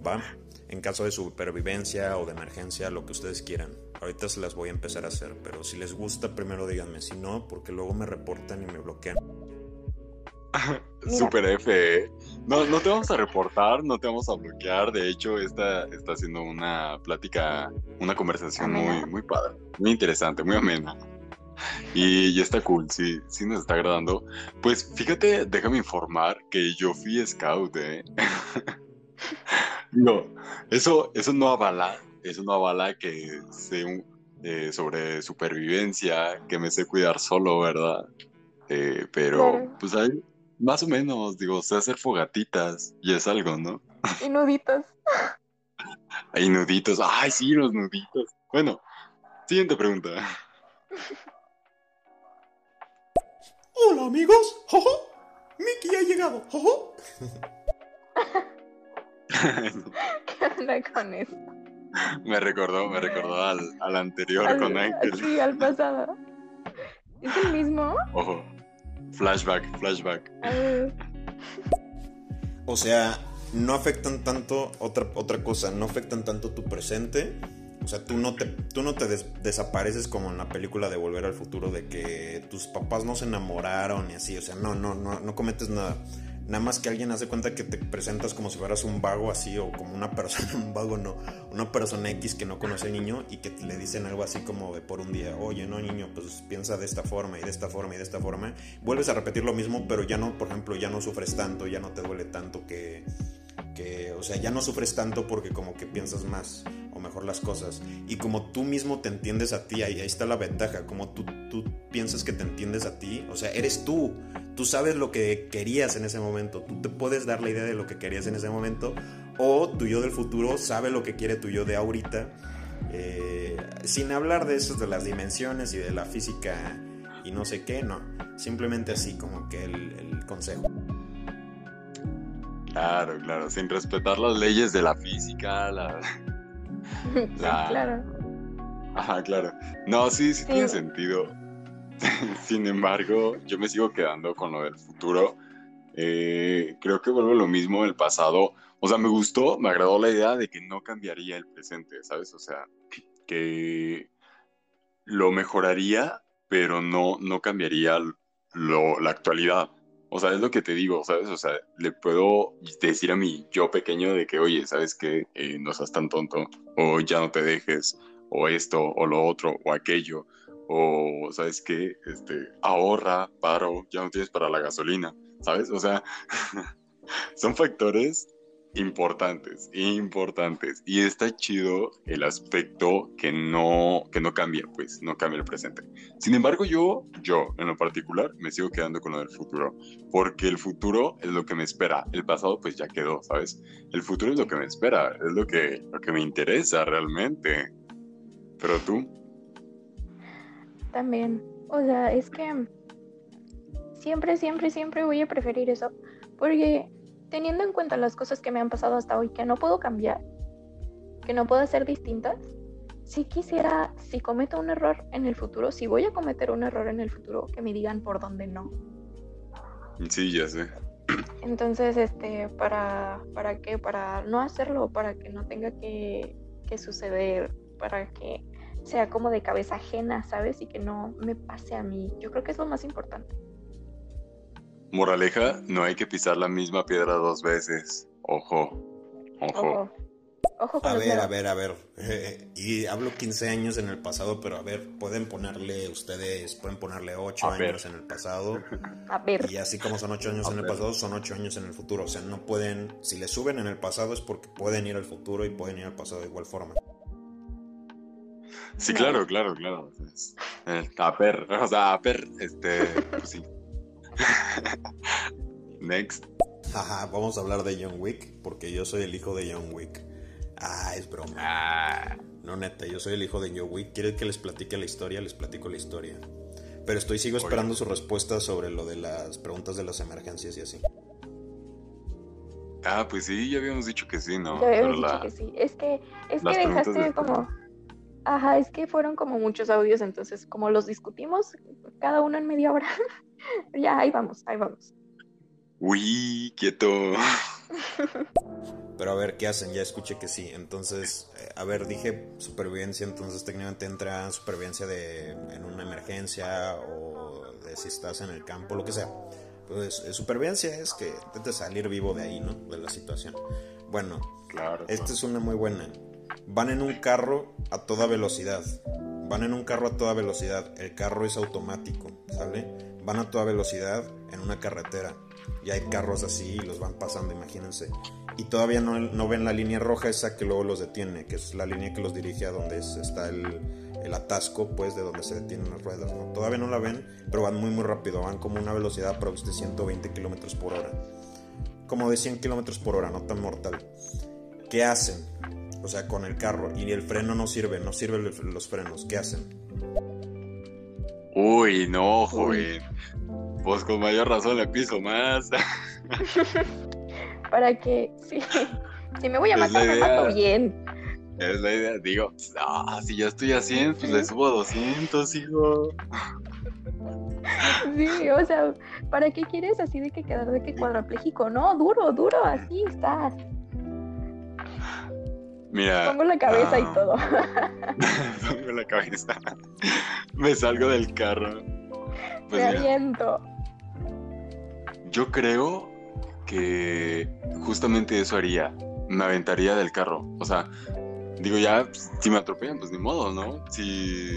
¿Va? En caso de supervivencia o de emergencia, lo que ustedes quieran. Ahorita se las voy a empezar a hacer, pero si les gusta, primero díganme. Si no, porque luego me reportan y me bloquean. Super F. ¿eh? No, no te vamos a reportar, no te vamos a bloquear. De hecho, esta está haciendo una plática, una conversación muy, muy padre, muy interesante, muy amena. Y, y está cool, sí, sí nos está agradando. Pues fíjate, déjame informar que yo fui scout, ¿eh? No, eso, eso no avala, eso no avala que sé un- eh, sobre supervivencia, que me sé cuidar solo, ¿verdad? Eh, pero, Claro. pues ahí, más o menos, digo, sé hacer fogatitas y es algo, ¿no? Y nuditos. Hay nuditos, ay, sí, los nuditos. Bueno, siguiente pregunta. Hola amigos, jojo. Mickey ha llegado, jojo. ¿Qué onda con eso? me recordó, me recordó al, al anterior Al- con Ángel. Sí, al pasado. ¿Es el mismo? Ojo, flashback, flashback. O sea, no afectan tanto, otra, otra cosa, no afectan tanto tu presente. O sea, tú no te, tú no te des- desapareces como en la película de Volver al Futuro, de que tus papás no se enamoraron y así. O sea, no, no, no, no cometes nada. Nada más que alguien hace cuenta que te presentas como si fueras un vago así, o como una persona, un vago no, una persona X que no conoce al niño y que le dicen algo así como de por un día, oye, no, niño, pues piensa de esta forma y de esta forma y de esta forma. Vuelves a repetir lo mismo, pero ya no, por ejemplo, ya no sufres tanto, ya no te duele tanto que, que, o sea, ya no sufres tanto porque como que piensas más o mejor las cosas. Y como tú mismo te entiendes a ti, ahí, ahí está la ventaja, como tú, tú piensas que te entiendes a ti, o sea, eres tú, tú sabes lo que querías en ese momento, tú te puedes dar la idea de lo que querías en ese momento, o tu yo del futuro sabe lo que quiere tu yo de ahorita, eh, sin hablar de eso, de las dimensiones y de la física y no sé qué, no, simplemente así como que el, consejo. Claro, claro, sin respetar las leyes de la física, la... La- claro. Ajá, claro. No, sí, sí, Sí. tiene sentido. Sin embargo, yo me sigo quedando con lo del futuro. Eh, creo que vuelve lo mismo el pasado. O sea, me gustó, me agradó la idea de que no cambiaría el presente, ¿sabes? O sea, que lo mejoraría, pero no, no cambiaría lo, la actualidad. O sea, es lo que te digo, ¿sabes? O sea, le puedo decir a mi yo pequeño de que, oye, ¿sabes qué? Eh, no seas tan tonto, o ya no te dejes, o esto, o lo otro, o aquello, o, ¿sabes qué? Este, ahorra, paro, ya no tienes para la gasolina, ¿sabes? O sea, son factores importantes, importantes. Y está chido el aspecto que no, que no cambia, pues, no cambia el presente. Sin embargo, yo, yo, en lo particular, me sigo quedando con lo del futuro, porque el futuro es lo que me espera. El pasado, pues, ya quedó, ¿sabes? El futuro es lo que me espera, es lo que, lo que me interesa realmente. Pero tú, También. O sea, es que siempre, siempre, siempre voy a preferir eso. Porque teniendo en cuenta las cosas que me han pasado hasta hoy, que no puedo cambiar, que no puedo hacer distintas, si quisiera, si cometo un error en el futuro, si voy a cometer un error en el futuro, que me digan por dónde no. sí, ya sé. Entonces, este, para, ¿para qué? Para no hacerlo, para que no tenga que, que suceder, para que sea como de cabeza ajena, ¿sabes? Y que no me pase a mí. Yo creo que es lo más importante. Moraleja, no hay que pisar la misma piedra dos veces. Ojo, ojo. Ojo. Ojo con A ver, a ver, a ver. eh, y hablo 15 años en el pasado, pero a ver, pueden ponerle ustedes, pueden ponerle 8 A ver. años en el pasado. A ver. Y así como son 8 años A en el ver. pasado, son 8 años en el futuro. O sea, no pueden, si le suben en el pasado es porque pueden ir al futuro y pueden ir al pasado de igual forma. Sí, claro, claro, claro. Es- eh, Aper, o sea, Aper, este, pues sí. Next. Vamos a hablar de John Wick, porque yo soy el hijo de John Wick. Ah, es broma. Ah, No, neta, yo soy el hijo de John Wick. ¿Quieren que les platique la historia? Les platico la historia. Pero estoy, sigo esperando su respuesta sobre lo de las preguntas de las emergencias y así. ah, pues sí, ya habíamos dicho que sí, ¿no? Ya habíamos Pero dicho la- que sí. Es que, es las que dejaste como. Ajá, es que fueron como muchos audios, entonces como los discutimos, cada uno en media hora. ya, ahí vamos, ahí vamos. Uy, quieto. Pero a ver, ¿qué hacen? Ya escuché que sí. Entonces, eh, a ver, dije supervivencia, entonces técnicamente entra supervivencia de en una emergencia o de si estás en el campo, lo que sea. Pues eh, supervivencia es que intentes salir vivo de ahí, ¿no? De la situación. Bueno, Claro. esta es una muy buena. Van en un carro a toda velocidad. Van en un carro a toda velocidad. El carro es automático, ¿sale? Van a toda velocidad en una carretera. Y hay carros así y los van pasando, imagínense. Y todavía no, no ven la línea roja esa que luego los detiene, que es la línea que los dirige a donde es- está el, atasco, pues, de donde se detienen las ruedas. Todavía no la ven, pero van muy, muy rápido. Van como una velocidad aprox de 120 kilómetros por hora. Como de 100 kilómetros por hora, no tan mortal. ¿Qué hacen? O sea, con el carro. Y el freno no sirve, no sirven los frenos. ¿Qué hacen? Uy, no, joven. Pues con mayor razón le piso más. Para que, sí, si me voy a matar, me mato bien. Es la idea. Digo, ah, si ya estoy a 100, pues le subo a 200, hijo. Sí, o sea, ¿para qué quieres así de que quedar de que cuadrapléjico? No, duro, duro, así estás. Mira. Pongo la cabeza y todo. Pongo la cabeza. Me salgo del carro. Pues Me mira, aviento. yo creo que justamente eso haría. Me aventaría del carro. O sea, digo, ya, pues, si me atropellan, pues ni modo, ¿no? Si,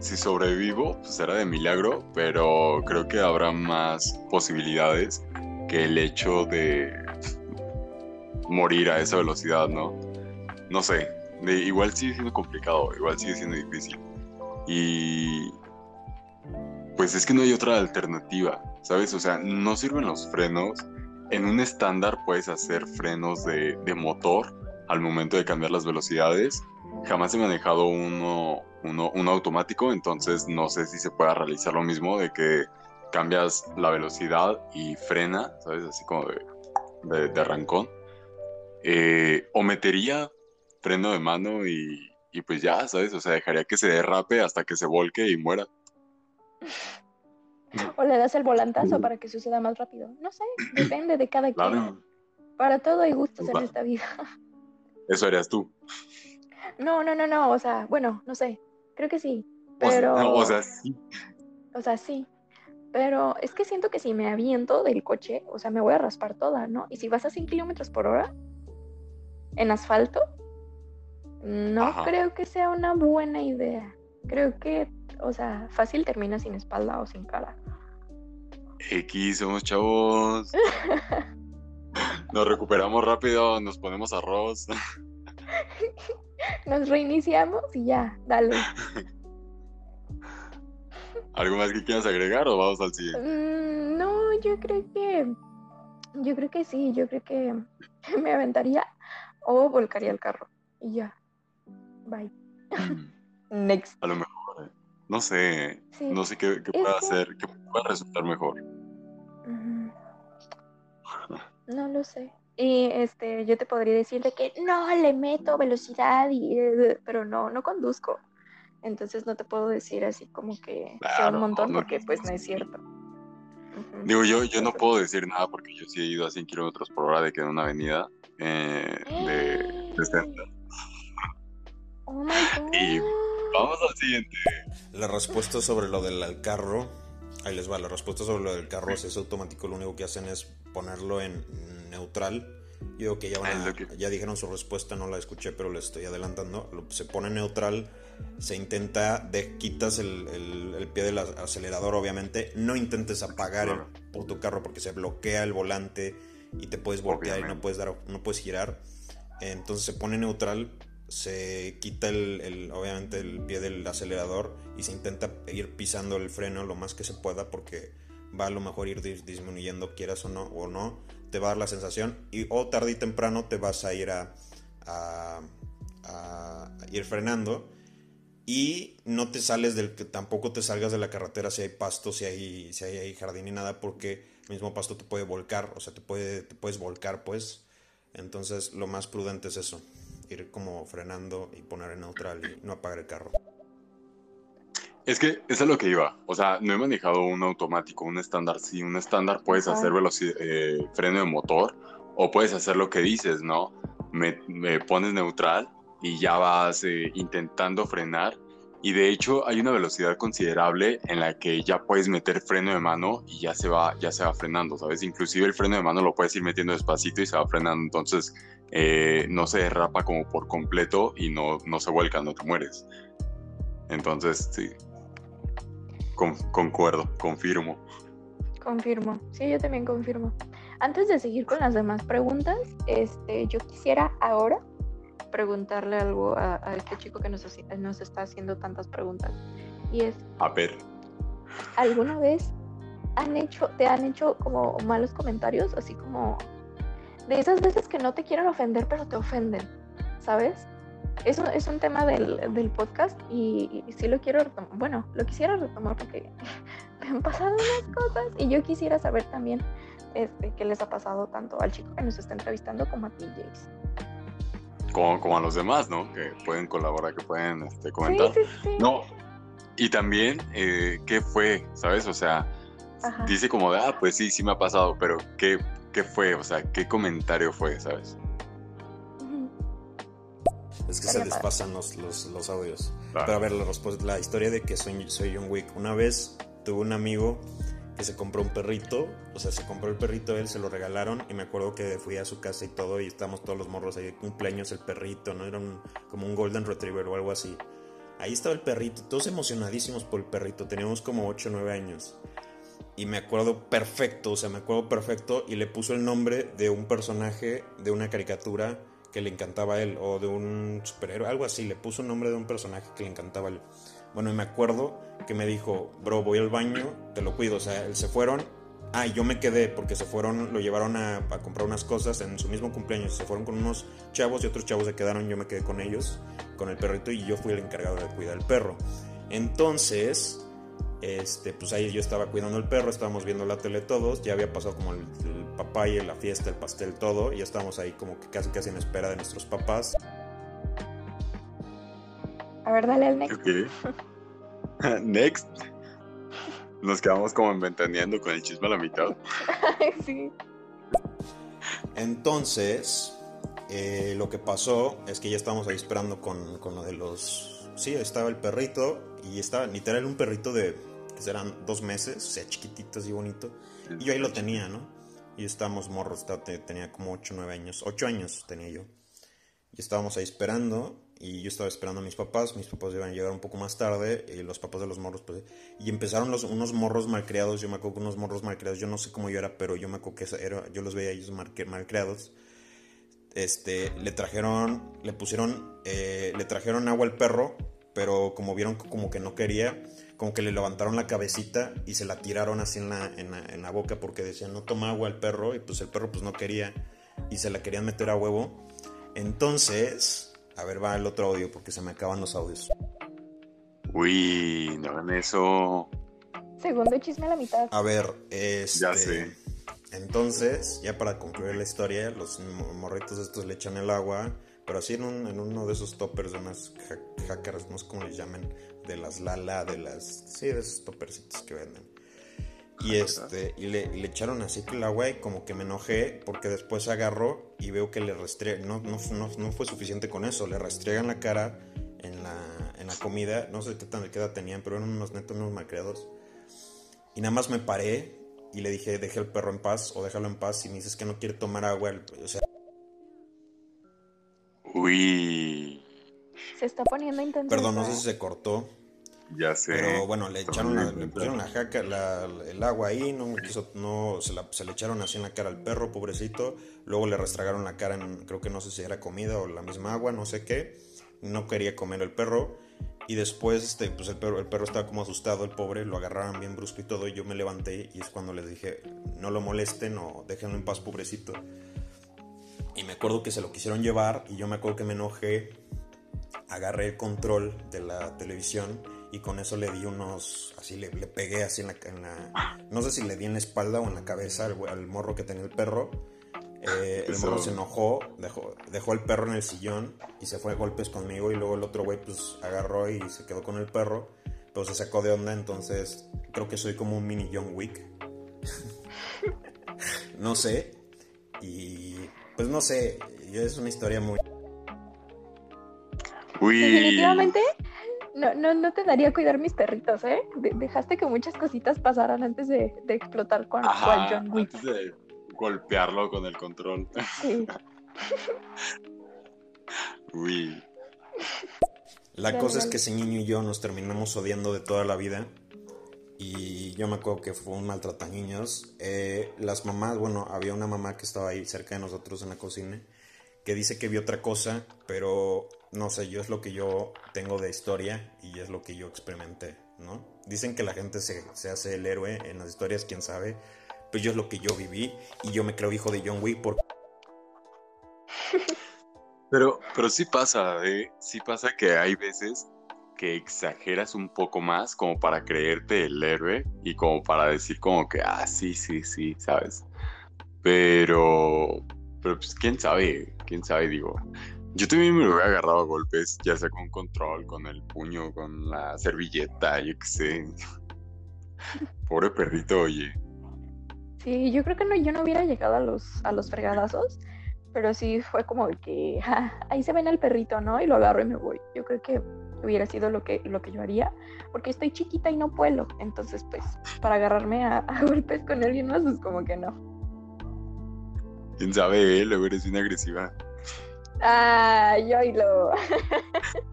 si sobrevivo, pues será de milagro, pero creo que habrá más posibilidades que el hecho de morir a esa velocidad, ¿no? No sé, de- igual sigue siendo complicado, igual sigue siendo difícil. Y pues es que no hay otra alternativa, ¿sabes? O sea, no sirven los frenos. En un estándar puedes hacer frenos de, de motor al momento de cambiar las velocidades. Jamás he manejado uno, uno, uno automático, entonces no sé si se pueda realizar lo mismo de que cambias la velocidad y frena, ¿sabes? Así como de, de, de arrancón. Eh, o metería freno de mano y, y pues ya, ¿sabes? O sea, dejaría que se derrape hasta que se volque y muera. O le das el volantazo para que suceda más rápido. No sé, depende de cada quien. Claro, Para todo hay gustos en esta vida. eso harías tú. No, no, no, no, o sea, bueno, no sé, creo que sí, O sea, pero, no, o sea, sí. o sea, sí, pero es que siento que si me aviento del coche, o sea, me voy a raspar toda, ¿no? Y si vas a 100 kilómetros por hora en asfalto, no Ajá. creo que sea una buena idea. Creo que, o sea, fácil termina sin espalda o sin cara. X, somos chavos. Nos recuperamos rápido, nos ponemos arroz. Nos reiniciamos y ya, dale. ¿Algo más que quieras agregar o vamos al siguiente? Mm, no, yo creo que, yo creo que sí, yo creo que me aventaría o volcaría el carro y ya. Bye. Next. A lo mejor, eh, no sé, Sí. no sé qué, qué pueda que- hacer, qué pueda resultar mejor. No lo sé. Y este, yo te podría decir de que no le meto velocidad y eh, pero no, no conduzco. Entonces no te puedo decir así como que sea Claro, un montón no porque pues no es cierto. Digo, yo, yo no puedo decir nada porque yo sí he ido a 100 kilómetros por hora de que en una avenida eh, de, de center. Oh my Y. Vamos al siguiente. La respuesta sobre lo del carro Ahí les va, la respuesta sobre lo del carro si es automático, lo único que hacen es ponerlo en neutral. Yo que ya, van a- ya dijeron su respuesta, no la escuché, pero le estoy adelantando. Se pone neutral, se intenta, de, quitas el, el- el pie del ac- acelerador, obviamente. No intentes apagar Claro. el puto carro porque se bloquea el volante y te puedes voltear y no puedes, dar, no puedes girar. Entonces se pone neutral, se quita el, obviamente el pie del acelerador y se intenta ir pisando el freno lo más que se pueda porque va a lo mejor ir dis- disminuyendo quieras o no o no te va a dar la sensación y o tarde y temprano te vas a ir a, ir frenando y no te sales del que tampoco te salgas de la carretera si hay pasto si hay si hay, jardín ni nada porque el mismo pasto te puede volcar o sea te puede te puedes volcar pues. Entonces lo más prudente es eso ir como frenando y poner en neutral y no apagar el carro Es que eso es lo que iba. O sea, no he manejado un automático, un estándar. Sí, un estándar puedes hacer veloci- eh, freno de motor o puedes hacer lo que dices, ¿no? Me, me pones neutral y ya vas eh, intentando frenar. Y de hecho hay una velocidad considerable en la que ya puedes meter freno de mano y ya se va, ya se va frenando, ¿sabes? Inclusive el freno de mano lo puedes ir metiendo despacito y se va frenando. Entonces eh, no se derrapa como por completo y no, no se vuelca, no te mueres. Entonces, sí. Con- concuerdo, confirmo. Confirmo. Sí, yo también confirmo. Antes de seguir con las demás preguntas, este, yo quisiera ahora preguntarle algo a, a este chico que nos, nos está haciendo tantas preguntas. Y es, A ver, ¿alguna vez han hecho, te han hecho como malos comentarios? Así como de esas veces que no te quieren ofender, pero te ofenden, ¿sabes? Eso es un tema del, del podcast y, y sí lo quiero retomar. Bueno, lo quisiera retomar porque me han pasado unas cosas y yo quisiera saber también este, qué les ha pasado tanto al chico que nos está entrevistando como a ti, Jace. como, como a los demás, ¿no? Que pueden colaborar, que pueden este, Sí, comentar. sí, sí. No, y también, eh, ¿qué fue? ¿Sabes? O sea, Ajá. dice como de, ah, pues sí, sí me ha pasado, pero ¿qué, qué fue? O sea, ¿qué comentario fue, ¿sabes? Es que se les pasan los, los, los audios Claro. Pero a ver, la, respuesta- la historia de que soy, soy John Wick. Una vez tuve un amigo que se compró un perrito, o sea, se compró el perrito, él se lo regalaron y me acuerdo que fui a su casa y todo y estábamos todos los morros ahí, cumpleaños el perrito, ¿no? Era un- como un Golden Retriever o algo así. Ahí estaba el perrito, todos emocionadísimos por el perrito, teníamos como 8 o 9 años. Y me acuerdo perfecto, o sea, me acuerdo perfecto y le puso el nombre de un personaje de una caricatura que le encantaba a él, o de un superhéroe, algo así, le puso un nombre de un personaje que le encantaba a él. Bueno, y me acuerdo que me dijo, bro, voy al baño, te lo cuido, o sea, él se fueron, ah, yo me quedé porque se fueron, lo llevaron a, a comprar unas cosas en su mismo cumpleaños, se fueron con unos chavos y otros chavos se quedaron, yo me quedé con ellos, con el perrito, y yo fui el encargado de cuidar el perro. Entonces, este, pues ahí yo estaba cuidando el perro, estábamos viendo la tele todos, ya había pasado como el, el papaya, la fiesta, el pastel, todo, y ya estábamos ahí como que casi casi en espera de nuestros papás. A ver, dale al next. Ok. Next. Nos quedamos como ventaneando con el chisme a la mitad. sí. Entonces, eh, lo que pasó es que ya estábamos ahí esperando con, con lo de los... Sí, estaba el perrito y estaba literal un perrito de, que serán dos meses, o sea, chiquitito y bonito. Y yo ahí lo tenía, ¿no? Y estábamos morros, tenía como 8 o 9 años, 8 años tenía yo. Y estábamos ahí esperando, y yo estaba esperando a mis papás, mis papás iban a llegar un poco más tarde, y los papás de los morros, pues, y empezaron los, unos morros malcriados, yo me acuerdo que unos morros malcriados, yo no sé cómo yo era, pero yo me acuerdo que era, yo los veía a ellos malcri- malcriados. Este, le trajeron, le pusieron, eh, le trajeron agua al perro, pero como vieron como que no quería, como que le levantaron la cabecita y se la tiraron así en la, en la, en la boca porque decían no toma agua al perro y pues el perro pues no quería y se la querían meter a huevo. Entonces, a ver, va el otro audio porque se me acaban los audios. Uy, no hagan eso. Segundo chisme a la mitad. A ver, este... Ya sé. Entonces, ya para concluir la historia, los mo- morritos estos le echan el agua, pero así en, un- en uno de esos toppers de unas ha- hackers, no sé cómo les llaman, de las Lala, de las... Sí, de esos toppercitos que venden. Y este, y le, y le echaron así que el agua y como que me enojé porque después agarró y veo que le restriegan, no, no, no, no fue suficiente con eso, le restriegan la cara en la, en la comida, no sé qué tan qué edad tenían, pero eran unos netos, unos malcriados. Y nada más me paré y le dije, deje el perro en paz o déjalo en paz. Y me dices que no quiere tomar agua, o sea... Uy. Se está poniendo intenso. Perdón, no esto, sé si ¿eh? se cortó. Ya sé. Pero bueno, le echaron la, le pusieron la jaca, la- el agua ahí, no, quiso- no se, la- se le echaron así en la cara al perro, pobrecito. Luego le restragaron la cara en, creo que no sé si era comida o la misma agua, no sé qué. No quería comer el perro. Y después, este, pues el perro, el perro estaba como asustado, el pobre, lo agarraron bien brusco y todo. Y yo me levanté y es cuando les dije, no lo molesten o déjenlo en paz, pobrecito. Y me acuerdo que se lo quisieron llevar y yo me acuerdo que me enojé agarré el control de la televisión y con eso le di unos, así le, le pegué así en la, en la- no sé si le di en la espalda o en la cabeza al, al morro que tenía el perro. Eh, el morro se enojó, dejó, dejó el perro en el sillón y se fue a golpes conmigo y luego el otro güey pues agarró y se quedó con el perro, pero se sacó de onda, entonces creo que soy como un mini John Wick. no sé, y pues no sé, es una historia muy... Uy. Definitivamente no, no, no te daría cuidar mis perritos, ¿eh? De- dejaste que muchas cositas pasaran antes de, de explotar con, Ajá, con John Wick. antes de golpearlo con el control. Sí. Uy. La cosa es que ese niño y yo nos terminamos odiando de toda la vida. Y yo me acuerdo que fue un maltrataños. Eh, las mamás, bueno, había una mamá que estaba ahí cerca de nosotros en la cocina que dice que vio otra cosa, pero no sé, yo es lo que yo tengo de historia y es lo que yo experimenté, ¿no? Dicen que la gente se, se hace el héroe en las historias, quién sabe. Pues yo es lo que yo viví y yo me creo hijo de John Wick porque Pero, pero sí pasa, ¿eh? Sí pasa que hay veces que exageras un poco más como para creerte el héroe y como para decir como que, ah, sí, sí, sí, ¿sabes? Pero, pero pues quién sabe, quién sabe, digo. Yo también me lo hubiera agarrado a golpes, ya sea con control, con el puño, con la servilleta, yo qué sé. Pobre perrito, oye. Sí, yo creo que no, yo no hubiera llegado a los, a los fregadazos, pero sí fue como que ja, ahí se ven al perrito, ¿no? Y lo agarro y me voy. Yo creo que hubiera sido lo que, lo que yo haría, porque estoy chiquita y no puedo. Entonces, pues, para agarrarme a, a golpes con alguien más, pues como que no. Quién sabe, ¿eh? Luego eres bien agresiva. Ay, yo y lo.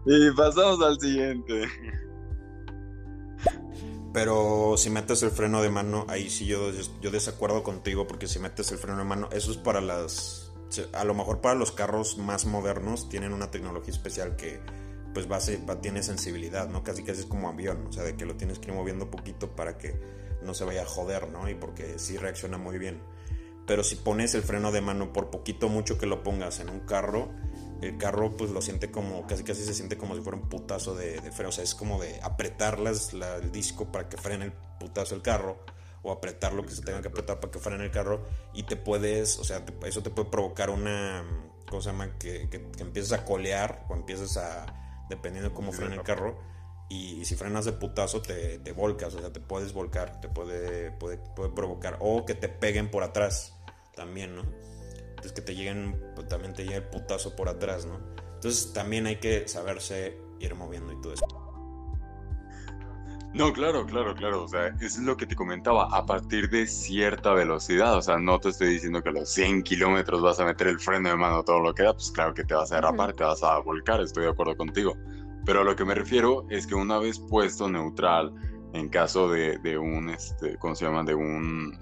Y pasamos al siguiente. Pero si metes el freno de mano, ahí sí yo, yo desacuerdo contigo, porque si metes el freno de mano, eso es para las... A lo mejor para los carros más modernos tienen una tecnología especial que pues va, a ser- va- tiene sensibilidad, ¿no? Casi casi es como avión, o sea, de que lo tienes que ir moviendo poquito para que no se vaya a joder, ¿no? Y porque sí reacciona muy bien. Pero si pones el freno de mano, por poquito mucho que lo pongas en un carro, el carro pues lo siente como, casi casi se siente como si fuera un putazo de, de freno. O sea, es como de apretar las- la- el disco para que frene el putazo el carro. O apretar lo que se tenga que apretar para que frene el carro. Y te puedes, o sea, te- eso te puede provocar una, ¿cómo se llama? Que, que, que empieces a colear o empieces a, dependiendo de cómo Sí, frene el carro. Y, si frenas de putazo te, te volcas, o sea, te puedes volcar, te puede, puede, puede provocar. O que te peguen por atrás también, ¿no? Entonces que te lleguen, pues, también te llegue el putazo por atrás, ¿no? Entonces también hay que saberse ir moviendo y todo eso. No, claro, claro, claro. O sea, eso es lo que te comentaba. A partir de cierta velocidad, o sea, no te estoy diciendo que a los 100 kilómetros vas a meter el freno de mano todo lo que da, pues claro que te vas a derrapar, te vas a volcar, estoy de acuerdo contigo. Pero a lo que me refiero es que una vez puesto neutral, en caso de, de un, este, ¿cómo se llama? De un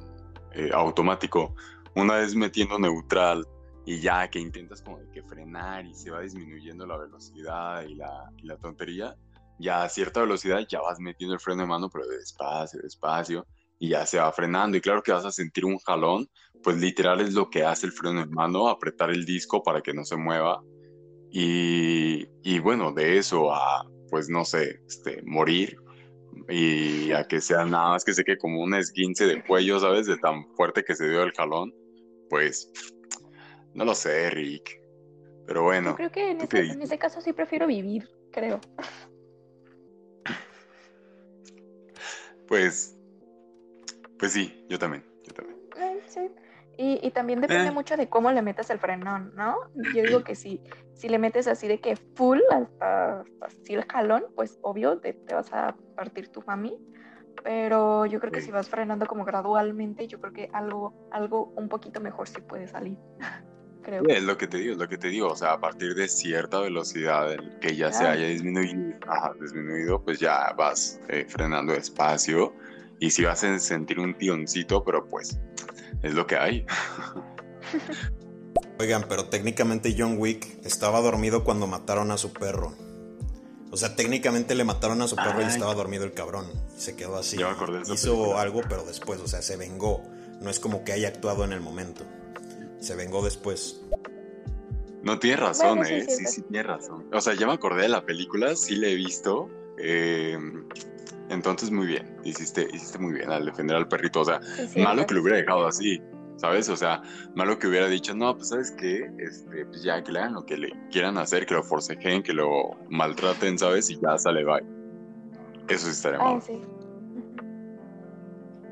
eh, automático, una vez metiendo neutral y ya que intentas como que frenar y se va disminuyendo la velocidad y la, y la tontería, ya a cierta velocidad ya vas metiendo el freno de mano, pero despacio, despacio, y ya se va frenando. Y claro que vas a sentir un jalón, pues literal es lo que hace el freno de mano, apretar el disco para que no se mueva. Y, y bueno, de eso a, pues no sé, este, morir y a que sea nada más que sé que como un esguince de cuello, ¿sabes? De tan fuerte que se dio el jalón, pues no lo sé, Rick. Pero bueno, Yo creo que en ¿tú ese, en ese caso sí prefiero vivir, creo. pues, pues sí, yo también, yo también. Sí. Y, y también depende Eh. mucho de cómo le metas el frenón, ¿no? Yo digo que si, si le metes así de que full, hasta, hasta así el jalón, pues obvio te, te vas a partir tu mami. Pero yo creo que si vas frenando como gradualmente, yo creo que algo, algo un poquito mejor sí puede salir. creo. Es lo que te digo, es lo que te digo. O sea, a partir de cierta velocidad en que ya se haya disminuido, ajá, disminuido, pues ya vas eh, frenando despacio. Y si vas a sentir un tioncito, pero pues es lo que hay. Oigan, pero técnicamente John Wick estaba dormido cuando mataron a su perro. O sea, técnicamente le mataron a su perro y estaba dormido el cabrón. Y se quedó así. Me acordé de Hizo película. algo, pero después, o sea, se vengó. No es como que haya actuado en el momento. Se vengó después. No tienes razón, Bueno, sí, ¿eh? sí, Sí, tienes razón. O sea, ya me acordé de la película, sí la he visto. eh, entonces, muy bien. Hiciste, hiciste muy bien al defender al perrito. O sea, Sí, malo que lo hubiera dejado así, ¿sabes? O sea, malo que hubiera dicho, no, pues, ¿sabes qué? Este, pues ya, que le hagan lo que le quieran hacer, que lo forcejeen, que lo maltraten, ¿sabes? Y ya sale, bye. Eso sí estaría Ah, mal. sí.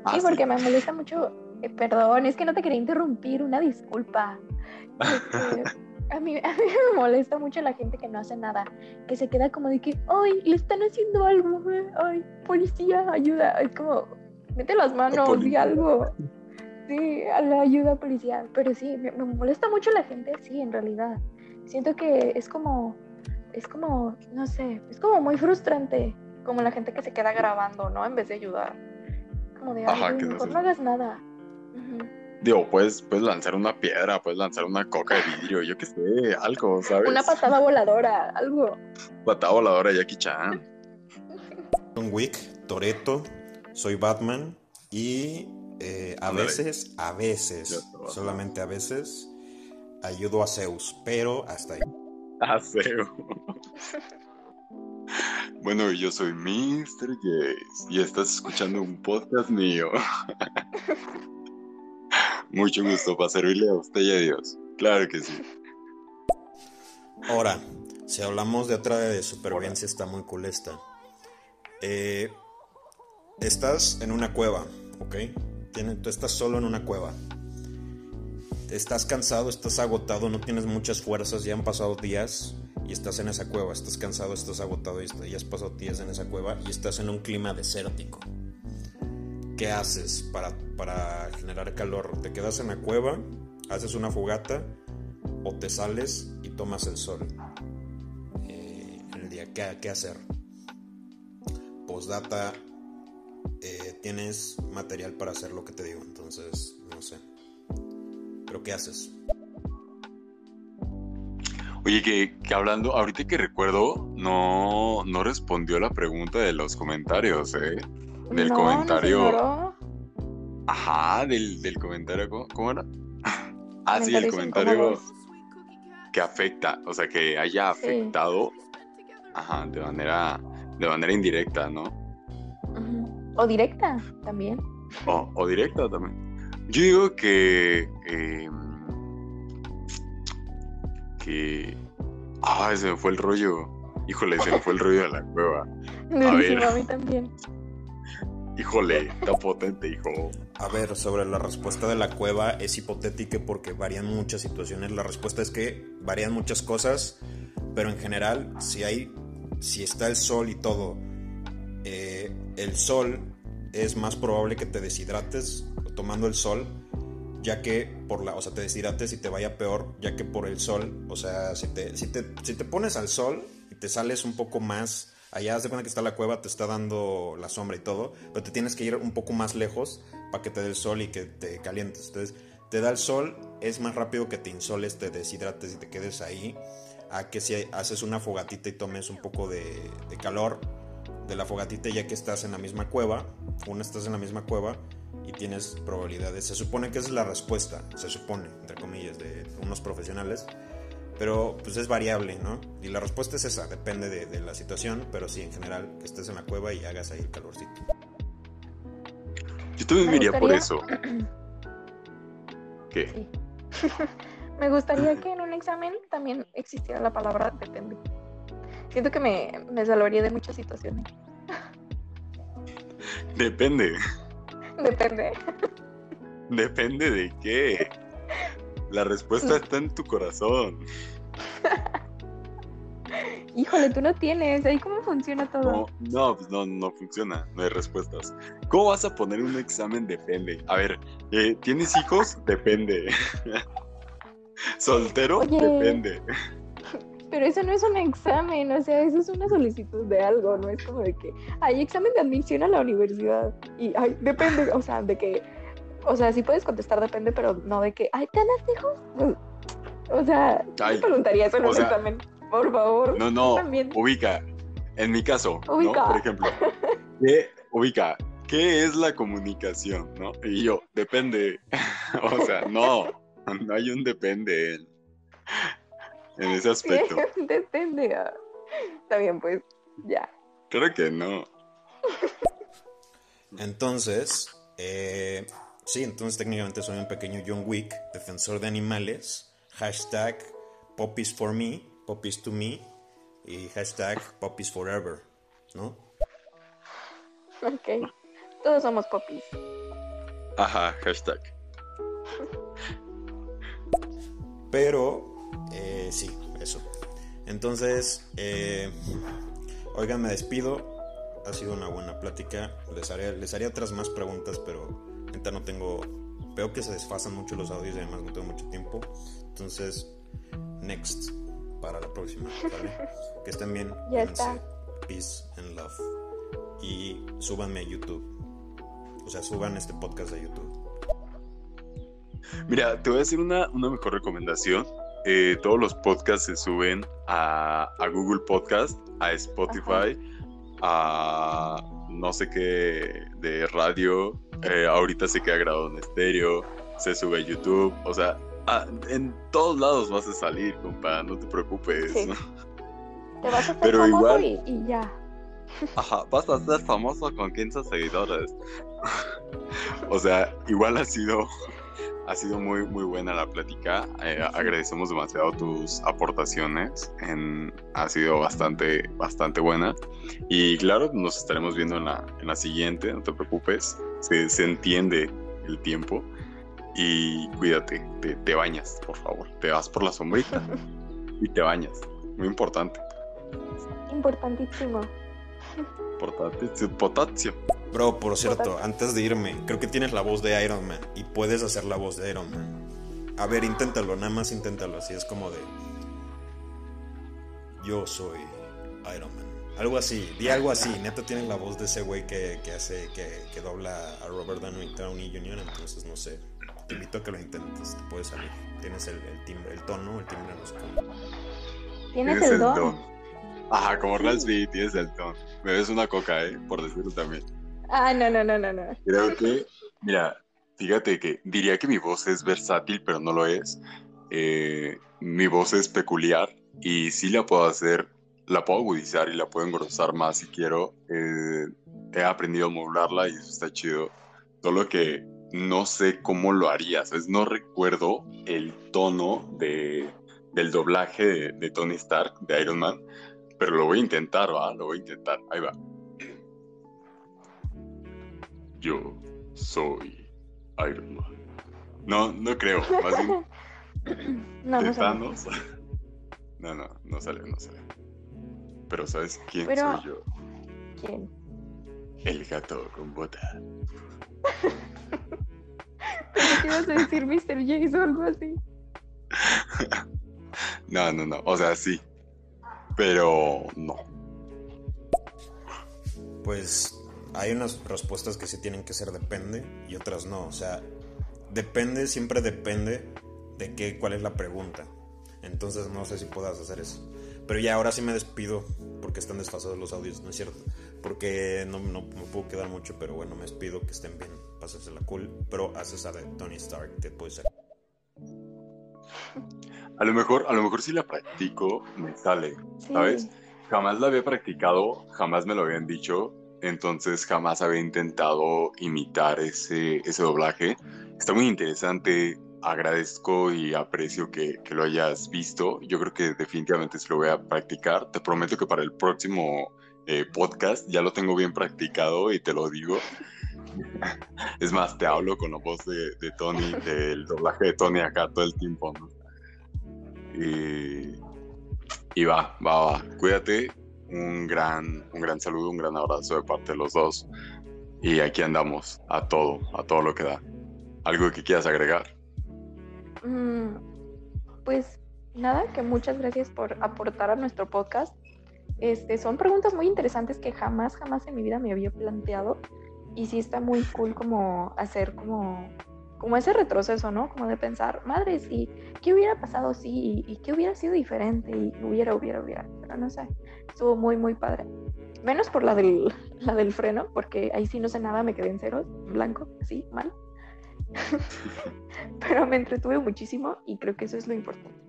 Ah, Sí, porque me molesta mucho. eh, perdón, es que no te quería interrumpir, una disculpa. Este, a, mí, a mí me molesta mucho la gente que no hace nada, que se queda como de que, ay, le están haciendo algo, eh, ay, policía, ayuda. Es como, mete las manos, di algo. Sí, a la ayuda policial. Pero sí, me, me molesta mucho la gente así, en realidad. Siento que es como, es como, no sé, es como muy frustrante, como la gente que se queda grabando, ¿no? En vez de ayudar. Como de, Ajá, ay, mejor no hagas nada. Digo, puedes, puedes lanzar una piedra, puedes lanzar una coca de vidrio, yo qué sé, algo, ¿sabes? Una patada voladora, algo. Patada voladora Jackie Chan. John Wick, Toreto, soy Batman y eh, a veces, a veces, solamente a veces, ayudo a Zeus, pero hasta ahí. Ah, feo. Bueno, yo soy Mr. Jace y estás escuchando un podcast mío. Mucho gusto para servirle a usted y a Dios. Claro que sí. Ahora, si hablamos de otra de supervivencia, está muy cool esta. Eh, estás en una cueva, ¿ok? Tienes- tú estás solo en una cueva. Estás cansado, estás agotado, no tienes muchas fuerzas, ya han pasado días y estás en esa cueva. Estás cansado, estás agotado y ya has pasado días en esa cueva y estás en un clima desértico. ¿Qué haces para, para generar calor? ¿Te quedas en la cueva? ¿Haces una fogata? ¿O te sales y tomas el sol? Eh, en el día, ¿qué, qué hacer? Postdata, eh, tienes material para hacer lo que te digo, entonces no sé. ¿Pero qué haces? Oye, que, que hablando, ahorita que recuerdo, no, no respondió la pregunta de los comentarios, ¿eh? Del No, comentario. Ajá, del, del comentario, ¿cómo, cómo era? Ah, sí, el comentario que afecta, o sea, que haya Sí. afectado, ajá, de manera, de manera indirecta, ¿no? O directa también. O, o directa también. Yo digo que. eh, que. Ah, se me fue el rollo. Híjole, se me fue el rollo de la cueva. Durísimo, ver. a mí también. Híjole, está potente, hijo. A ver, sobre la respuesta de la cueva es hipotética porque varían muchas situaciones. La respuesta es que varían muchas cosas, pero en general, si hay, si está el sol y todo, eh, el sol es más probable que te deshidrates tomando el sol, ya que por la, o sea, te deshidrates y te vaya peor, ya que por el sol, o sea, si te, si te, si te pones al sol y te sales un poco más, allá de cuenta que está la cueva, te está dando la sombra y todo, pero te tienes que ir un poco más lejos para que te dé el sol y que te calientes. Entonces, te da el sol, es más rápido que te insoles, te deshidrates y te quedes ahí, a que si haces una fogatita y tomes un poco de, calor de la fogatita ya que estás en la misma cueva, una estás en la misma cueva y tienes probabilidades. Se supone que es la respuesta, se supone, entre comillas, de unos profesionales, pero pues es variable, ¿no? Y la respuesta es esa, depende de, de la situación, pero sí, en general, que estés en la cueva y hagas ahí el calorcito. Yo también Me por eso. ¿Qué? Sí. me gustaría que en un examen también existiera la palabra depende. Siento que me, me salvaría de muchas situaciones. Depende. Depende. Depende de qué. La respuesta está en tu corazón. Híjole, tú no tienes. ¿Ahí cómo funciona todo? No, no, pues no, no funciona. No hay respuestas. ¿Cómo vas a poner un examen? Depende. A ver, eh, ¿tienes hijos? Depende. ¿Soltero? Oye. Depende. Pero eso no es un examen, o sea, eso es una solicitud de algo, no es como de que hay examen de admisión a la universidad y ay, depende, o sea, de que, o sea, sí puedes contestar depende, pero no de que, ay, ¿tienes hijos? O sea, yo Ay, no preguntaría eso en un sea, examen, por favor. No, no. También. Ubica. En mi caso, ¿no? Ubica. Por ejemplo, ¿qué, ubica, ¿qué es la comunicación? ¿No? Y yo, depende. o sea, no, no hay un depende en, en ese aspecto. Depende. ah. Está bien, pues, ya. Creo que no. Entonces, eh, sí, entonces técnicamente soy un pequeño John Wick, defensor de animales. Hashtag Poppies for me, Poppies to me. Y hashtag Poppies forever, ¿no? Ok. Todos somos popis. Ajá, hashtag. Pero, eh, sí, eso. Entonces, eh, oigan, me despido. Ha sido una buena plática. Les haré, les haré otras más preguntas, pero ahorita no tengo. Veo que se desfasan mucho los audios y además no tengo mucho tiempo. Entonces, next para la próxima. ¿vale? Que estén bien. Ya está. Peace and love. Y súbanme a YouTube. O sea, suban este podcast a YouTube. Mira, te voy a hacer una, una mejor recomendación. Eh, todos los podcasts se suben a, a Google Podcast, a Spotify, a no sé qué de radio. eh, ahorita se queda grabado en estéreo, se sube a YouTube. O sea, ah, en todos lados vas a salir, compa, no te preocupes. Sí. Te vas a hacer Pero igual- y, y ya. Ajá, vas a ser famoso con 15 seguidores. o sea, igual ha sido, ha sido muy, muy buena la plática. Eh, agradecemos demasiado tus aportaciones. En, ha sido bastante, bastante buena. Y claro, nos estaremos viendo en la, en la siguiente, no te preocupes. Se, se entiende el tiempo. Y cuídate, te, te bañas, por favor. Te vas por la sombrita y te bañas. Muy importante. Importantísimo. Potasio. Bro, por cierto, antes de irme, creo que tienes la voz de Iron Man y puedes hacer la voz de Iron Man. A ver, inténtalo, nada más inténtalo, así es como de... Yo soy Iron Man. Algo así, di algo así, neta tienes la voz de ese güey que, que hace, que, que dobla a Robert Downey, Downey Jr., entonces no sé, te invito a que lo intentes, te puede salir. Tienes el, el timbre, el tono, el timbre, no sé cómo. Tienes el don. Ajá, como Rasby, tienes el don. Me ves una coca, ¿eh? Por decirlo también. Ah, no, no, no, no, no. Creo que, mira, fíjate que diría que mi voz es versátil, pero no lo es. Eh, mi voz es peculiar y sí la puedo hacer, la puedo agudizar y la puedo engrosar más si quiero. Eh, he aprendido a modularla y eso está chido. Solo que no sé cómo lo haría, ¿sabes? No recuerdo el tono de, del doblaje de, de Tony Stark, de Iron Man, pero lo voy a intentar, va, lo voy a intentar. Ahí va. Yo soy Iron Man. No, no creo. Más bien, No, de no. No, no, no sale, no sale. Pero ¿sabes quién Pero- soy yo? ¿Quién? El gato con bota. Que ibas a decir Mr. Jason o algo así. No, no, no. O sea, sí. Pero no. Pues hay unas respuestas que sí tienen que ser depende y otras no. O sea, depende, siempre depende de qué, cuál es la pregunta. Entonces no sé si puedas hacer eso. Pero ya ahora sí me despido porque están desfasados los audios, ¿no es cierto? Porque no, no puedo quedar mucho, pero bueno, me despido que estén bien, pásensela cool. Pero haces a Tony Stark, te puede ser. A lo mejor, a lo mejor si la practico, me sale. Sí. ¿Sabes? Jamás la había practicado, jamás me lo habían dicho, entonces jamás había intentado imitar ese, ese doblaje. Está muy interesante, agradezco y aprecio que, que lo hayas visto. Yo creo que definitivamente se lo voy a practicar. Te prometo que para el próximo eh, podcast ya lo tengo bien practicado y te lo digo. Es más, te hablo con la voz de, de Tony, del doblaje de Tony acá todo el tiempo, ¿no? Y, va, va, va. Cuídate. Un gran, un gran saludo, un gran abrazo de parte de los dos. Y aquí andamos, a todo, a todo lo que da. ¿Algo que quieras agregar? Mm, pues nada, que muchas gracias por aportar a nuestro podcast. Este, son preguntas muy interesantes que jamás, jamás en mi vida me había planteado. Y sí está muy cool como hacer como como ese retroceso, ¿no? Como de pensar, madre, sí, ¿qué hubiera pasado si y, qué hubiera sido diferente y hubiera, hubiera, hubiera? Pero no sé, estuvo muy, muy padre. Menos por la del, la del freno, porque ahí sí no sé nada, me quedé en ceros, blanco, así, mal. Pero me entretuve muchísimo y creo que eso es lo importante.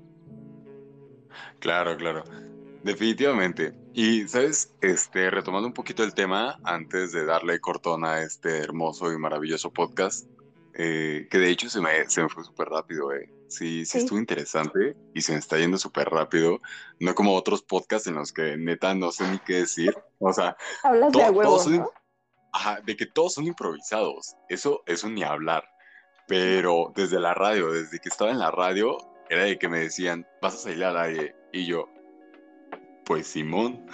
Claro, claro. Definitivamente. Y, ¿sabes? Este, retomando un poquito el tema, antes de darle cortón a este hermoso y maravilloso podcast, eh, que de hecho se me, se me fue súper rápido, eh. Sí, sí, estuvo interesante y se me está yendo súper rápido. No como otros podcasts en los que neta no sé ni qué decir. O sea, Hablas de Ajá, de que todos son improvisados. Eso, eso ni hablar. Pero desde la radio, desde que estaba en la radio, era de que me decían, vas a salir al aire. Y yo, pues Simón.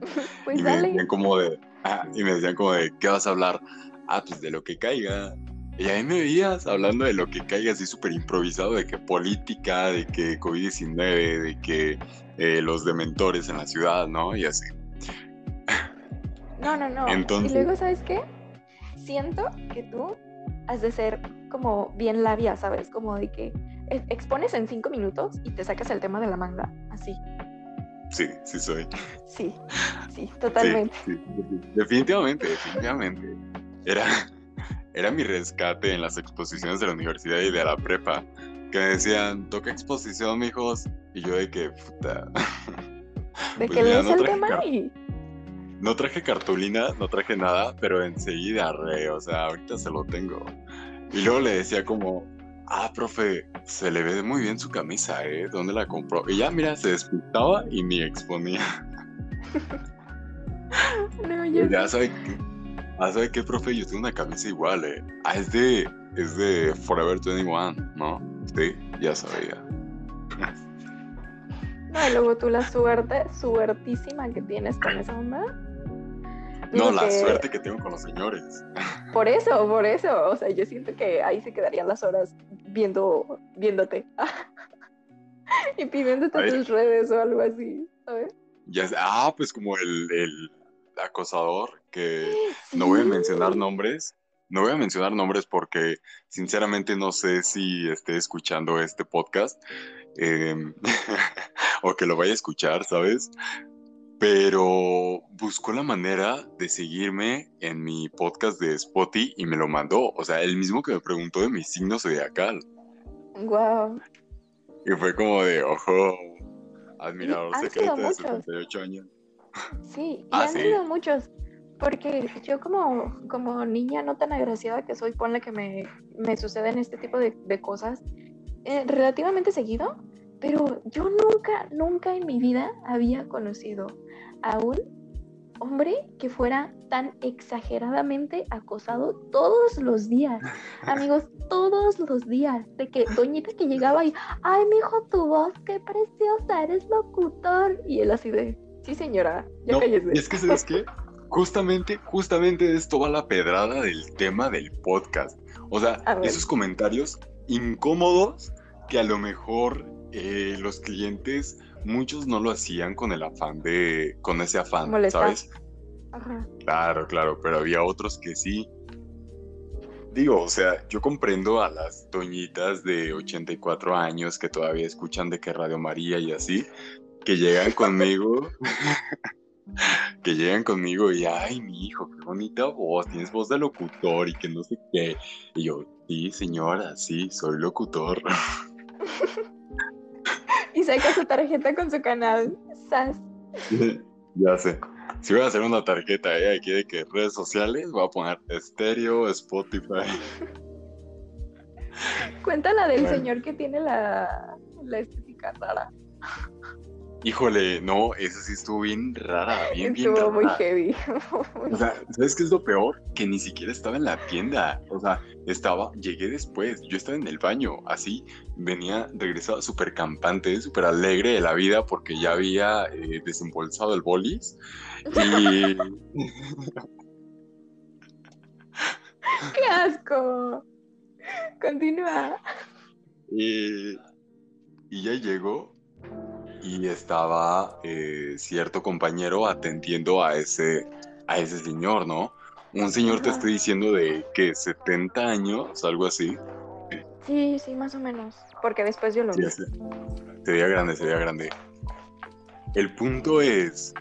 Pues y dale. me decían como de, y me decían como de, ¿qué vas a hablar? Ah, pues de lo que caiga. Y ahí me veías hablando de lo que caiga así súper improvisado, de que política, de que COVID-19, de que eh, los dementores en la ciudad, ¿no? Y así. No, no, no. Entonces- Y luego, ¿sabes qué? Siento que tú has de ser como bien labia, ¿sabes? Como de que e- expones en cinco minutos y te sacas el tema de la manga, así. Sí, sí soy. Sí, sí, Sí, totalmente. sí, definitivamente, definitivamente. Era, era mi rescate en las exposiciones de la universidad y de la prepa, que me decían, toca exposición, mijos, y yo de que, puta. De Pues que lees no el traje tema y No traje cartulina, no traje nada, pero enseguida, re, o sea, ahorita se lo tengo. Y luego le decía como, ah, profe, se le ve muy bien su camisa, ¿eh? ¿Dónde la compró? Y ya, mira, se despintaba y ni exponía. no, yo Y ya sabe que, ah, ¿sabe qué, profe? Yo tengo una camisa igual, ¿eh? Ah, es de, es de Forever 21, ¿no? Sí, ya sabía. No, y luego tú la suerte, suertísima que tienes con esa onda. No, la que suerte que tengo con los señores. Por eso, por eso. O sea, yo siento que ahí se quedarían las horas viendo, viéndote. y pidiéndote tus redes o algo así, ¿sabes? Ya, ah, pues como el, el acosador que No voy a mencionar nombres. No voy a mencionar nombres porque sinceramente no sé si esté escuchando este podcast em, o que lo vaya a escuchar, ¿sabes? Pero buscó la manera de seguirme en mi podcast de Spotify y me lo mandó. O sea, el mismo que me preguntó de mi signo zodiacal. Guau. Y fue como de, ojo, admirador secreto de muchos. 78 años. Sí, y Ah, han sí. sido muchos. Porque yo como, como niña no tan agraciada que soy, ponle que me, me suceden este tipo de, de cosas eh, relativamente seguido, pero yo nunca, nunca en mi vida había conocido a un hombre que fuera tan exageradamente acosado todos los días. Amigos, todos los días. De que doñita que llegaba y, ay, mijo, tu voz, qué preciosa, eres locutor. Y él así de, sí, señora, ya No, cállese. y es que, ¿sabes qué? Justamente, justamente de esto va la pedrada del tema del podcast. O sea, esos comentarios incómodos que a lo mejor eh, los clientes, muchos no lo hacían con el afán de, con ese afán, Molestar. ¿sabes? Ajá. Claro, claro, pero había otros que sí. Digo, o sea, yo comprendo a las doñitas de 84 años que todavía escuchan de que Radio María y así, que llegan conmigo, que llegan conmigo y, ay, mi hijo, qué bonita voz, tienes voz de locutor y que no sé qué. Y yo, sí, señora, sí, soy locutor. Y saca su tarjeta con su canal. Sas. ya sé. Si voy a hacer una tarjeta eh, aquí de que redes sociales, voy a poner estéreo, Spotify. Cuenta la del Bueno. señor que tiene la, la estética rara. Híjole, no, esa sí estuvo bien rara, bien, bien Estuvo muy rara. heavy. O sea, ¿sabes qué es lo peor? Que ni siquiera estaba en la tienda. O sea, estaba, llegué después. Yo estaba en el baño, así. Venía, regresaba súper campante, súper alegre de la vida porque ya había eh, desembolsado el bolis. Y. ¡Qué asco! Continúa. y, y ya llegó y estaba eh, cierto compañero atendiendo a ese, a ese señor, ¿no? Un señor te estoy diciendo de que 70 años, algo así. Sí, sí, más o menos. Porque después yo lo vi. sí. Se veía grande, se veía grande. El punto es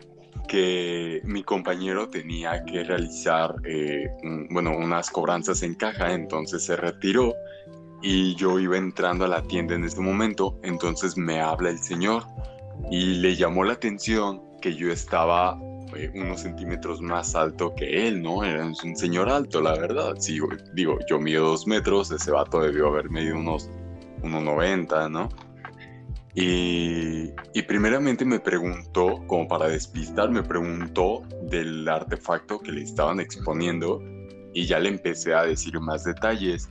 que mi compañero tenía que realizar, eh, un- bueno, unas cobranzas en caja, entonces se retiró y yo iba entrando a la tienda en ese momento, entonces me habla el señor y le llamó la atención que yo estaba eh, unos centímetros más alto que él, ¿no? Era un señor alto, la verdad. Sí, digo, yo mido dos metros, ese vato debió haber medido unos 1,90, ¿no? Y, y primeramente me preguntó, como para despistar, me preguntó del artefacto que le estaban exponiendo y ya le empecé a decir más detalles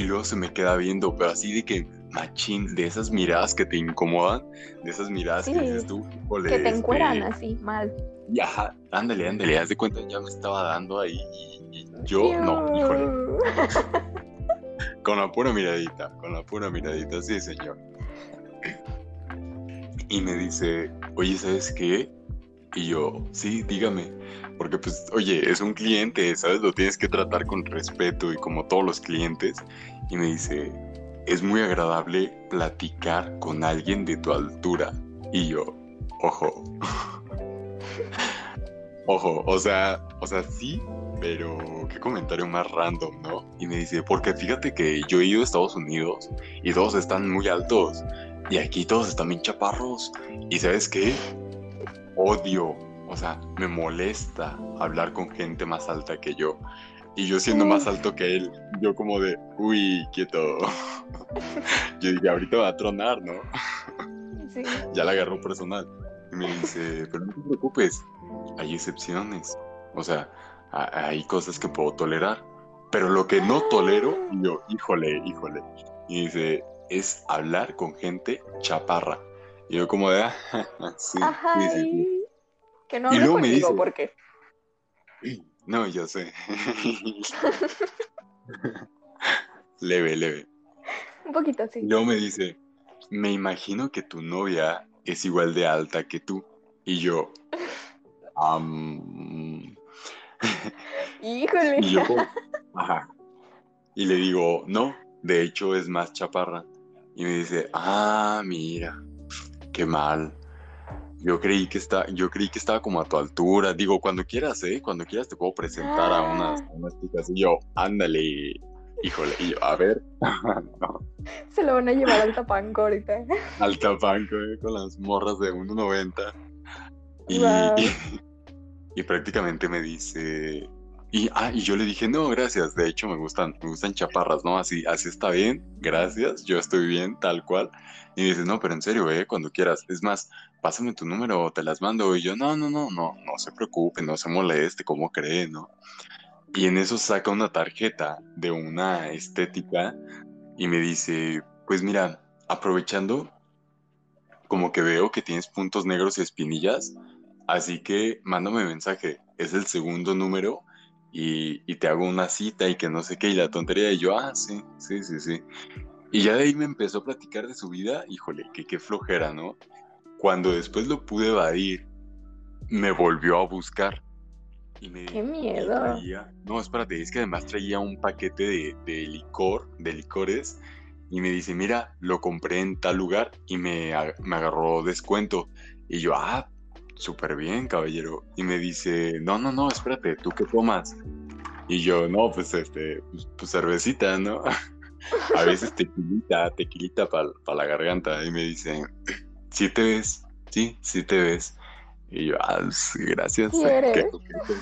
y luego se me queda viendo, pero así de que, machín, de esas miradas que te incomodan, de esas miradas que dices tú, "Híjole, Que te este, encueran así, mal. y ajá, ándale, ándale, haz de cuenta, ya me estaba dando ahí y, y yo, no, híjole, con la pura miradita, con la pura miradita, sí, señor. Y me dice, oye, ¿sabes qué? Y yo, sí, dígame, porque pues, oye, es un cliente, ¿sabes? Lo tienes que tratar con respeto y como todos los clientes. Y me dice, es muy agradable platicar con alguien de tu altura. Y yo, ojo. Ojo, o sea, o sea, sí, pero qué comentario más random, ¿no? Y me dice, porque fíjate que yo he ido a Estados Unidos y todos están muy altos y aquí todos están bien chaparros. ¿Y sabes qué? Odio, o sea, me molesta hablar con gente más alta que yo. Y yo siendo más alto que él, yo como de, uy, quieto. Yo dije, ahorita va a tronar, ¿no? Sí. ya la agarró personal. Y me dice, pero no te preocupes, hay excepciones. O sea, hay cosas que puedo tolerar. Pero lo que no tolero, y yo, híjole, híjole. Y dice, es hablar con gente chaparra. Y yo como de, ah, sí, Ajá. sí, sí, sí. Que no Y luego me dice- porque. No, yo sé. leve, leve. Un poquito Y así. luego me dice, me imagino que tu novia es igual de alta que tú. Y yo, "Am, Híjole. y yo, ajá. Y le digo, no, de hecho es más chaparra. Y me dice, ah, mira, qué mal. Yo creí que está, yo creí que estaba como a tu altura. Digo, cuando quieras, ¿eh? Cuando quieras te puedo presentar a unas, a unas chicas. Y yo, ándale, híjole. Y yo, a ver, no. Se lo van a llevar al tapanco ahorita. al tapanco eh, con las morras de 1.90 y, y, y prácticamente me dice y, ah, y yo le dije no gracias de hecho me gustan me gustan chaparras no así así está bien gracias yo estoy bien tal cual y dice no pero en serio eh cuando quieras es más pásame tu número te las mando y yo no no no no no se preocupe no se moleste cómo cree no y en eso saca una tarjeta de una estética y me dice, pues mira, aprovechando, como que veo que tienes puntos negros y espinillas, así que mándame mensaje, es el segundo número y, y te hago una cita y que no sé qué, y la tontería, y yo, ah, sí, sí, sí, sí. Y ya de ahí me empezó a platicar de su vida, híjole, que qué flojera, ¿no? Cuando después lo pude evadir, me volvió a buscar. Y me Qué miedo. traía- no, espérate, es que además traía un paquete de, de licor, de licores, y me dice, mira, lo compré en tal lugar y me, me agarró descuento. Y yo, ah, súper bien, caballero. Y me dice, no, no, no, espérate, ¿tú qué tomas? Y yo, no, pues este, pues, pues, cervecita, ¿no? A veces tequilita, tequilita para la garganta. Y me dice, sí te ves, sí, sí te ves. Y yo, ah, sí, gracias. ¿Quieres? qué coqueto".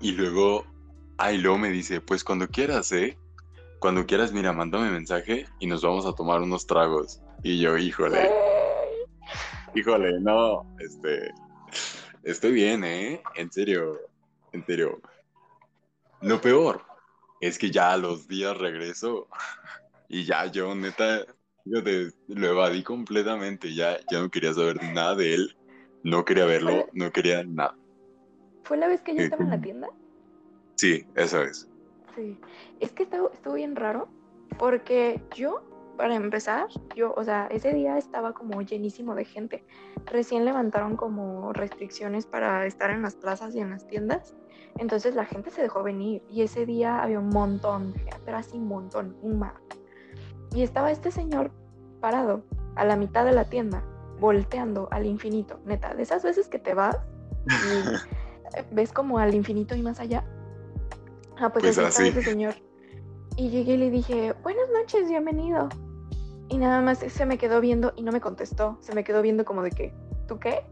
y luego, ah, y luego me dice, pues cuando quieras, ¿eh? Cuando quieras, mira, mándame mensaje y nos vamos a tomar unos tragos. Y yo, híjole, híjole, no, este, estoy bien, ¿eh? En serio, en serio. Lo peor es que ya a los días regreso y ya yo, neta, fíjate, lo evadí completamente, ya, ya no quería saber nada de él, no quería verlo, no quería nada. ¿Fue la vez que yo estaba en la tienda? Sí, esa vez. Sí, es que estuvo, estuvo bien raro porque yo para empezar, yo, o sea, ese día estaba como llenísimo de gente. Recién levantaron como restricciones para estar en las plazas y en las tiendas. Entonces la gente se dejó venir y ese día había un montón de gente, pero así un montón, un mar. Y estaba este señor parado a la mitad de la tienda, volteando al infinito. Neta, de esas veces que te vas y ves como al infinito y más allá. Ah, pues, pues así, ese señor. Y llegué y le dije, buenas noches, bienvenido. Y nada más se me quedó viendo y no me contestó. Se me quedó viendo como de que, ¿tú qué?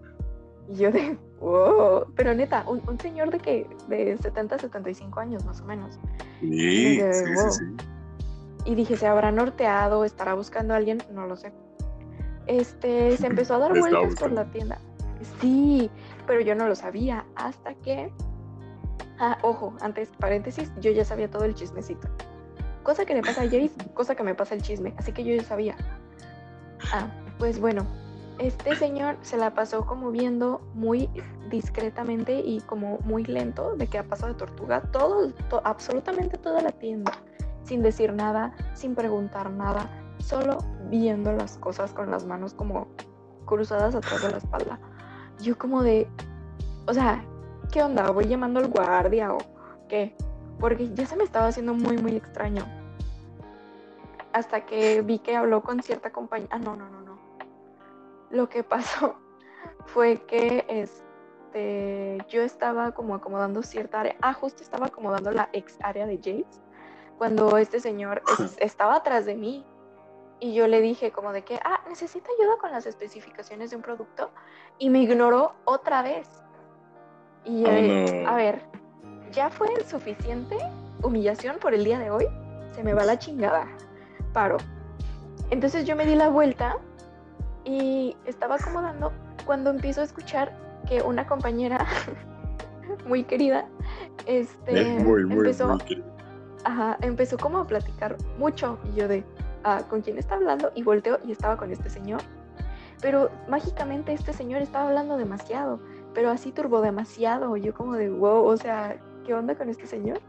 Y yo de, wow. Pero neta, un, señor de que, de 70, 75 años más o menos. Sí, sí, sí, Y dije, ¿se habrá norteado? ¿Estará buscando a alguien? No lo sé. Este, se empezó a dar vueltas por la tienda. Sí, pero yo no lo sabía hasta que... Ah, ojo, antes, paréntesis, yo ya sabía todo el chismecito. Cosa que le pasa a Jace, cosa que me pasa el chisme. Así que yo ya sabía. Ah, pues bueno, este señor se la pasó como viendo muy discretamente y como muy lento de que ha pasado de tortuga todo, absolutamente toda la tienda, sin decir nada, sin preguntar nada, solo viendo las cosas con las manos como cruzadas atrás de la espalda. Yo como de, o sea, ¿qué onda? ¿Voy llamando al guardia o qué? Porque ya se me estaba haciendo muy, muy extraño. Hasta que vi que habló con cierta compañía. Ah, no, no, no, no. Lo que pasó fue que este, yo estaba como acomodando cierta área. Ah, justo estaba acomodando la ex área de James. Cuando este señor estaba atrás de mí. Y yo le dije como de que, ah, necesita ayuda con las especificaciones de un producto. Y me ignoró otra vez. Y, oh, a ver, ya fue suficiente humillación por el día de hoy, se me va la chingada, paro. Entonces yo me di la vuelta y estaba acomodando cuando empiezo a escuchar que una compañera muy querida, este, empezó, Ajá, empezó como a platicar mucho y yo de, ah, ¿con quién está hablando? Y volteo y estaba con este señor. Pero mágicamente este señor estaba hablando demasiado, pero así turbo demasiado. Yo como de, wow, o sea, ¿qué onda con este señor?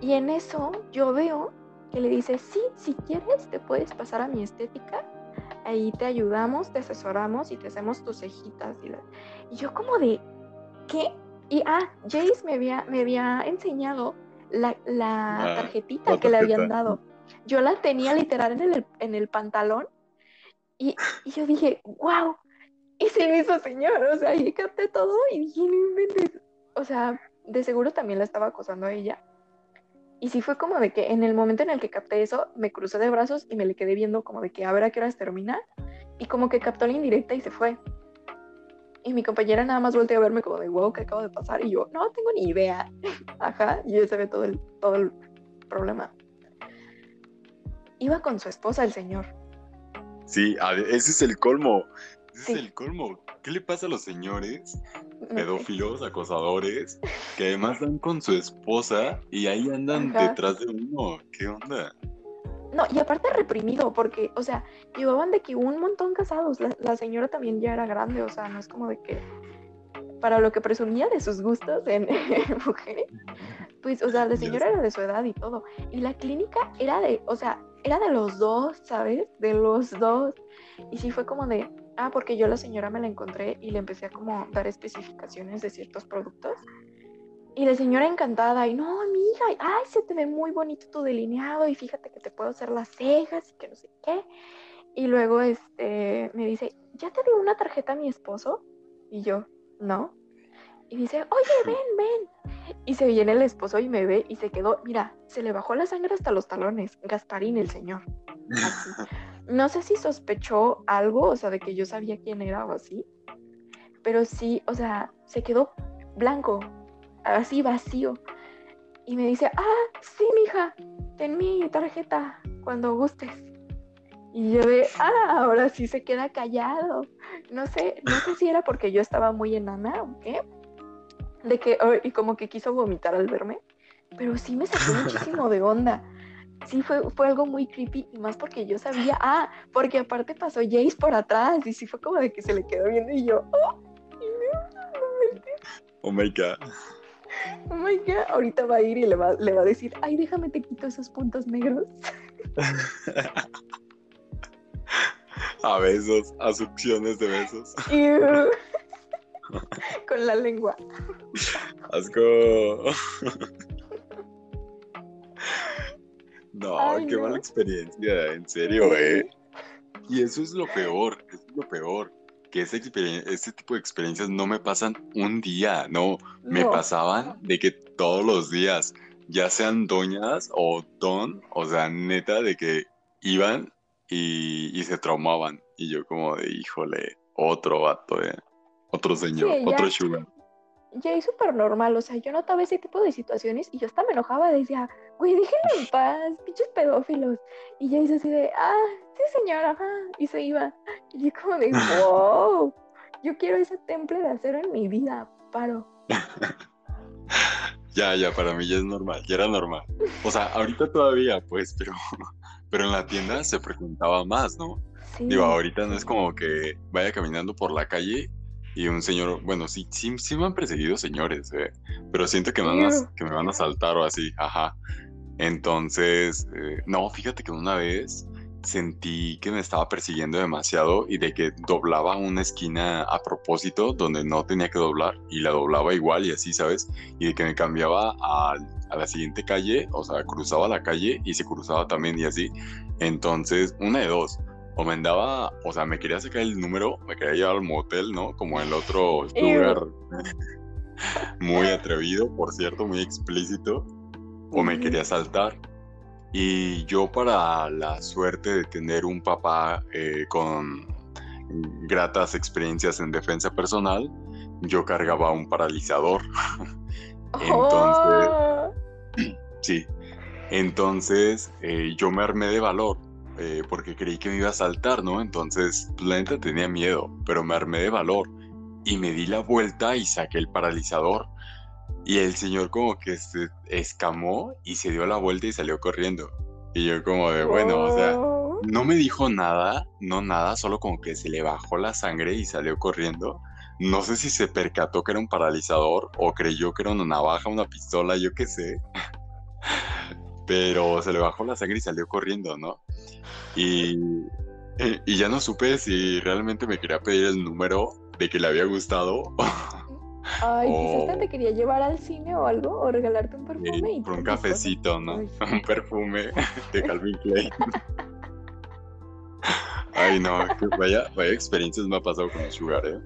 Y en eso yo veo que le dice, sí, si quieres te puedes pasar a mi estética, ahí te ayudamos, te asesoramos y te hacemos tus cejitas. Y, yo como de, ¿qué? Y ah, Jace me había, me había enseñado la, la tarjetita que le habían dado. Yo la tenía literal en el, en el pantalón y, y, yo dije, wow, es el mismo señor. O sea, y capté todo y dije, no O sea, de seguro también la estaba acosando a ella. Y sí fue como de que en el momento en el que capté eso, me crucé de brazos y me le quedé viendo como de que a ver a qué horas termina. Y como que captó la indirecta y se fue. Y mi compañera nada más volteó a verme como de, wow, ¿qué acabo de pasar? Y yo, no tengo ni idea. Ajá, y yo se ve todo el, todo el problema. Iba con su esposa el señor. Sí, ese es el colmo. Ese es el colmo. ¿Qué le pasa a los señores pedófilos, acosadores, que además dan con su esposa y ahí andan detrás de uno. ¿Qué onda? No, y aparte reprimido, porque, o sea, llevaban de que un montón casados. La, señora también ya era grande, o sea, no es como de que para lo que presumía de sus gustos en, mujeres, pues, o sea, la señora era de su edad y todo. Y la clínica era de, o sea, era de los dos, ¿sabes? De los dos. Y sí fue como de, Ah, porque yo la señora me la encontré y le empecé a como dar especificaciones de ciertos productos. Y la señora encantada, y no, amiga, ay, se te ve muy bonito tu delineado y fíjate que te puedo hacer las cejas y que no sé qué. Y luego este, me dice, ¿ya te dio una tarjeta a mi esposo? Y yo, no. Y dice, oye, ven, ven. Y se viene el esposo y me ve y se quedó, mira, se le bajó la sangre hasta los talones. Gasparín, el señor. No sé si sospechó algo, o sea, de que yo sabía quién era o así, pero sí, o sea, se quedó blanco, así vacío. Y me dice, ah, sí, mija, ten mi tarjeta cuando gustes. Y yo de, ah, ahora sí se queda callado. No sé, no sé si era porque yo estaba muy enana o qué. De que, oh, y como que quiso vomitar al verme. Pero sí me sacó muchísimo de onda. Sí, fue, fue algo muy creepy y más porque yo sabía, ah, porque aparte pasó Jace por atrás y sí fue como de que se le quedó viendo y yo, oh, oh my god. Oh my god, ahorita va a ir y le va, le va a decir, ay, déjame te quito esos puntos negros. a besos, a succiones de besos. Con la lengua. Asco. No, qué mala experiencia, en serio, ¿eh? Y eso es lo peor, eso es lo peor, que ese, ese tipo de experiencias no me pasan un día, no, me pasaban de que todos los días, ya sean doñas o don, o sea, neta, de que iban y, se traumaban. Y yo como de, híjole, otro vato, ¿eh? Otro señor, otro sugar ya es súper normal, o sea, yo notaba ese tipo de situaciones y yo hasta me enojaba, decía, güey, déjenlo en paz, pinches pedófilos. Y ya hice así de, ah, sí señora, ajá, y se iba. Y yo como de, wow, yo quiero ese temple de acero en mi vida, paro. ya, ya, para mí ya es normal, ya era normal. O sea, ahorita todavía, pues, pero, pero en la tienda se preguntaba más, ¿no? Digo, ahorita no es como que vaya caminando por la calle y un señor, bueno, sí, sí, sí me han perseguido señores, eh, pero siento que me, van a, que me van a saltar o así, ajá. Entonces, eh, no, fíjate que una vez sentí que me estaba persiguiendo demasiado y de que doblaba una esquina a propósito donde no tenía que doblar y la doblaba igual y así, ¿sabes? Y de que me cambiaba a, a la siguiente calle, o sea, cruzaba la calle y se cruzaba también y así. Entonces, una de dos o me andaba, o sea, me quería sacar el número, me quería llevar al motel, ¿no? Como el otro lugar muy atrevido, por cierto, muy explícito, o me quería saltar. Y yo para la suerte de tener un papá eh, con gratas experiencias en defensa personal, yo cargaba un paralizador. Entonces, oh. sí, entonces eh, yo me armé de valor eh, porque creí que me iba a saltar, ¿no? Entonces, pues, la neta tenía miedo, pero me armé de valor y me di la vuelta y saqué el paralizador. Y el señor como que se escamó y se dio la vuelta y salió corriendo. Y yo como de, bueno, o sea, oh. no me dijo nada, no nada, solo como que se le bajó la sangre y salió corriendo. No sé si se percató que era un paralizador o creyó que era una navaja, una pistola, yo qué sé. Pero se le bajó la sangre y salió corriendo, ¿no? Y, y ya no supe si realmente me quería pedir el número de que le había gustado. Ay, quizás te quería llevar al cine o algo, o regalarte un perfume. por un cafecito, ¿no? un perfume de Calvin Klein. Ay, no, vaya, vaya experiencias me ha pasado con el Sugar, ¿eh?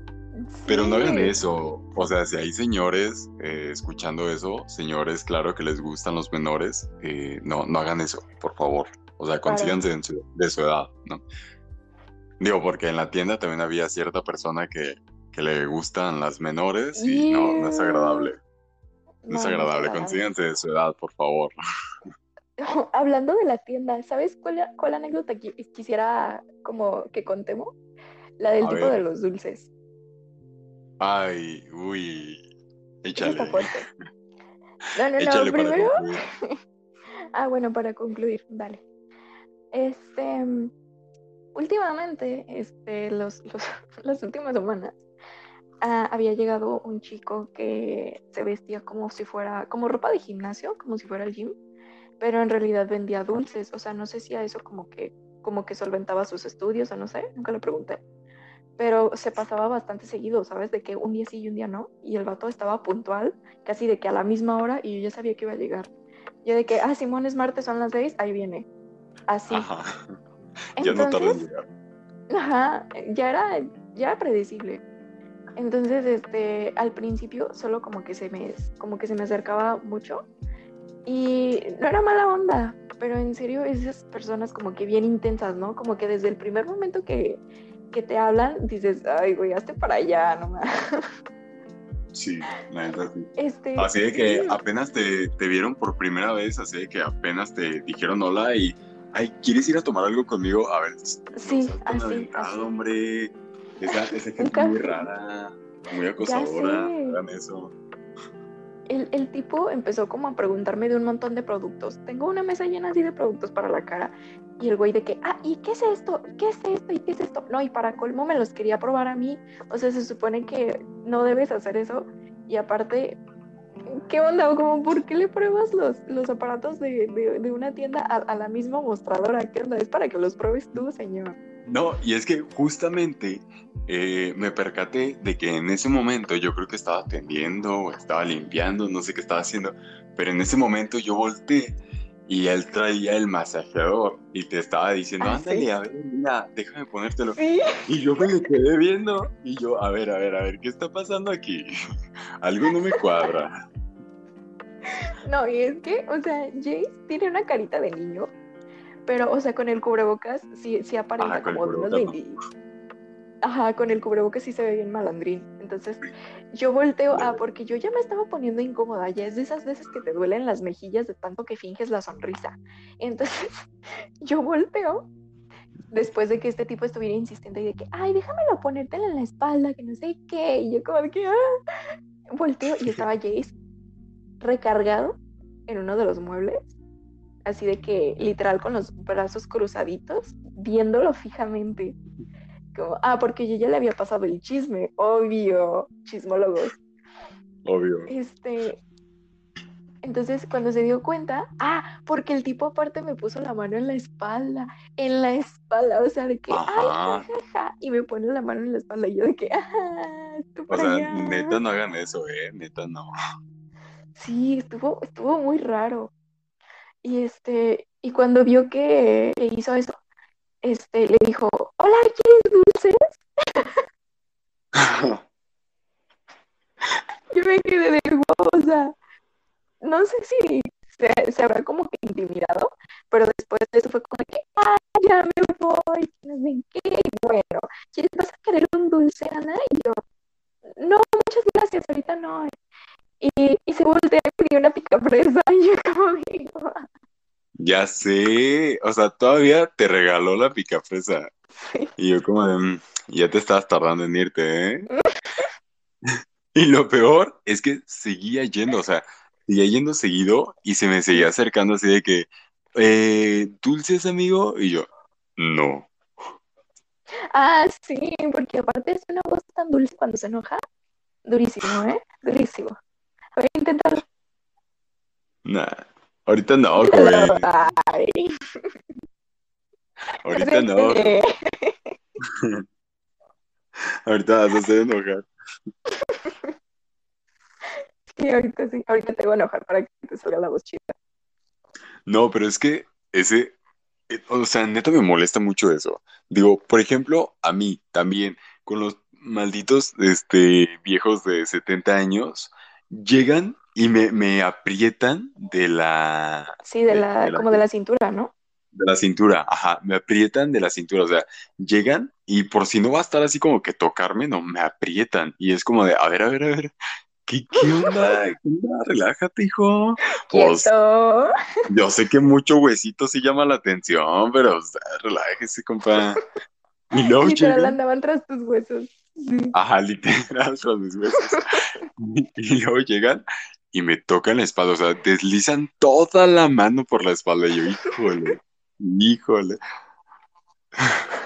Pero no hagan eso. O sea, si hay señores eh, escuchando eso, señores, claro que les gustan los menores, eh, no, no hagan eso, por favor. O sea, consíganse de su edad, ¿no? Digo, porque en la tienda también había cierta persona que, que le gustan las menores y no, no es agradable. No, es agradable, consíganse de su edad, por favor. Hablando de la tienda, ¿sabes cuál, cuál anécdota quisiera como que contemos? La del tipo de los dulces. Ay, uy. Échale. Está fuerte. No, no, no, primero. ah, bueno, para concluir, dale. Este, últimamente, este, los, las últimas semanas, ah, había llegado un chico que se vestía como si fuera, como ropa de gimnasio, como si fuera el gym, pero en realidad vendía dulces. O sea, no sé si a eso como que, como que solventaba sus estudios o no sé, nunca le pregunté. Pero se pasaba bastante seguido, ¿sabes? De que un día sí y un día no. Y el vato estaba puntual, casi de que a la misma hora, y yo ya sabía que iba a llegar. Yo de que, ah, Simón es martes, son las seis, ahí viene así. Ajá. ya no tardó en llegar. Ajá, ya era, ya predecible. Entonces, este, al principio solo como que se me, como que se me acercaba mucho y no era mala onda, pero en serio esas personas como que bien intensas, ¿no? Como que desde el primer momento que, que te hablan dices, ay, güey, hazte para allá, no más. Sí, la verdad sí. Este, así de que apenas te, te, vieron por primera vez, así de que apenas te dijeron hola y ay, ¿quieres ir a tomar algo conmigo? A ver, Sí, no así, adelantado, así. hombre. Esa, esa gente Nunca- muy rara, muy acosadora, hagan eso. El, el tipo empezó como a preguntarme de un montón de productos. Tengo una mesa llena así de productos para la cara. Y el güey de que, ah, ¿y qué es esto? ¿Y qué es esto? ¿Y qué es esto? No, y para colmo me los quería probar a mí. O sea, se supone que no debes hacer eso. Y aparte, ¿qué onda? Como, ¿por qué le pruebas los, los aparatos de, de- de una tienda a, a la misma mostradora? ¿Qué onda? Es para que los pruebes tú, señor. No, y es que justamente eh, me percaté de que en ese momento yo creo que estaba atendiendo estaba limpiando, no sé qué estaba haciendo, pero en ese momento yo volteé y él traía el masajeador y te estaba diciendo, Ah, ándale, ¿sí? a ver, mira, déjame ponértelo. Sí. Y yo me le quedé viendo y yo, a ver, a ver, a ver, ¿qué está pasando aquí? Algo no me cuadra. No, y es que, o sea, Jace tiene una carita de niño, pero, o sea, con el cubrebocas sí, sí aparenta el como de unos cubrebocas 20. Ajá, con el cubrebocas sí se ve bien malandrín. Entonces, yo volteo, ah, porque yo ya me estaba poniendo incómoda, ya es de esas veces que te duelen las mejillas de tanto que finges la sonrisa. Entonces, yo volteo después de que este tipo estuviera insistiendo y de que, ay, déjamelo ponértelo en la espalda, que no sé qué. Y yo como que, ah, volteo y estaba Jace recargado en uno de los muebles, así de que literal con los brazos cruzaditos, viéndolo fijamente. Como, ah, porque yo ya le había pasado el chisme, obvio, chismólogos. Obvio. Este, entonces cuando se dio cuenta, ah, porque el tipo aparte me puso la mano en la espalda, en la espalda, o sea, de que, ay, Ajá. jajaja, y me pone la mano en la espalda y yo de que, ah, tú O sea, allá". neta no hagan eso, eh, neta no. Sí, estuvo, estuvo muy raro. Y este, y cuando vio que, que hizo eso, este, le dijo, hola, ¿quieres dulces? Yo me quedé de wow, o sea, no sé si se, se habrá como que intimidado, pero después de eso fue como que, ah, ya me voy, no sé qué, bueno, ¿quieres, vas a querer un dulce, Ana? Y yo, no, muchas gracias, ahorita no. Y, y se voltea y pidió una pica fresa, y yo como digo, Ya sé, o sea, todavía te regaló la picafresa. Y yo como de, "Mm, ya te estabas tardando en irte, ¿eh? Y lo peor es que seguía yendo, o sea, seguía yendo seguido y se me seguía acercando así de que, eh, ¿dulces, amigo? Y yo, no. ah, sí, porque aparte es una voz tan dulce cuando se enoja, durísimo, ¿eh? Durísimo. Voy a intentarlo. Nah, ahorita no, Ay, ahorita no, ahorita vas a hacer enojar. Sí, ahorita sí, ahorita te voy a enojar para que te salga la voz chida. No, pero es que ese, eh, o sea, neta me molesta mucho eso. Digo, por ejemplo, a mí también, con los malditos, este, viejos de 70 años, llegan y me, me aprietan de la, Sí, de la, de la- como de la cintura, ¿no? de la cintura, ajá, me aprietan de la cintura, o sea, llegan y por si no va a estar así como que tocarme, no, me aprietan y es como de, a ver, a ver, a ver, ¿qué, qué onda? ¿Qué onda? Relájate, hijo. Pues, yo sé que mucho huesito sí llama la atención, pero o sea, relájese, compa. Y luego Literal andaban tras tus huesos. Ajá, literal, tras mis huesos. Y luego llegan y me tocan la espalda, o sea, deslizan toda la mano por la espalda. Y yo, híjole, híjole.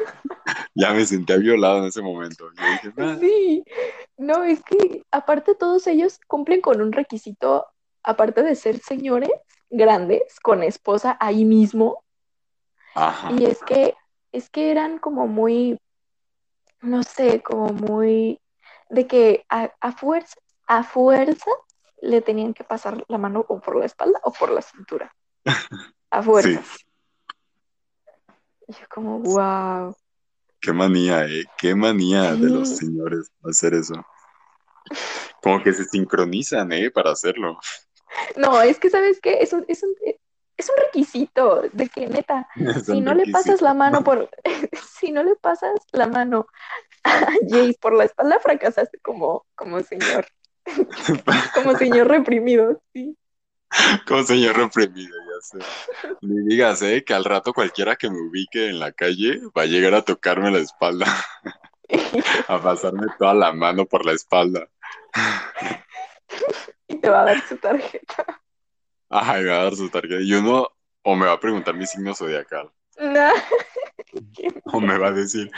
Ya me sentía violado en ese momento. Yo dije, "Ah". Sí, no, es que aparte todos ellos cumplen con un requisito, aparte de ser señores grandes, con esposa ahí mismo, Ajá. y es que, es que eran como muy, no sé, como muy, de que a, a fuerza, a fuerza le tenían que pasar la mano o por la espalda o por la cintura. A fuerza. Y yo como, wow. Qué manía, ¿eh? Qué manía de los señores hacer eso. Como que se sincronizan, ¿eh? Para hacerlo. No, es que, ¿sabes qué? Es un, es un, es un requisito de que, neta, si no le pasas la mano por, si no le pasas la mano a Jace por la espalda, fracasaste como, como señor, como señor reprimido, sí. Como señor reprimido, ya eh. Ni digas, eh, que al rato cualquiera que me ubique en la calle va a llegar a tocarme la espalda. a pasarme toda la mano por la espalda. y te va a dar su tarjeta. Ajá, me va a dar su tarjeta. Y uno, o me va a preguntar mi signo zodiacal. No. O me va a decir,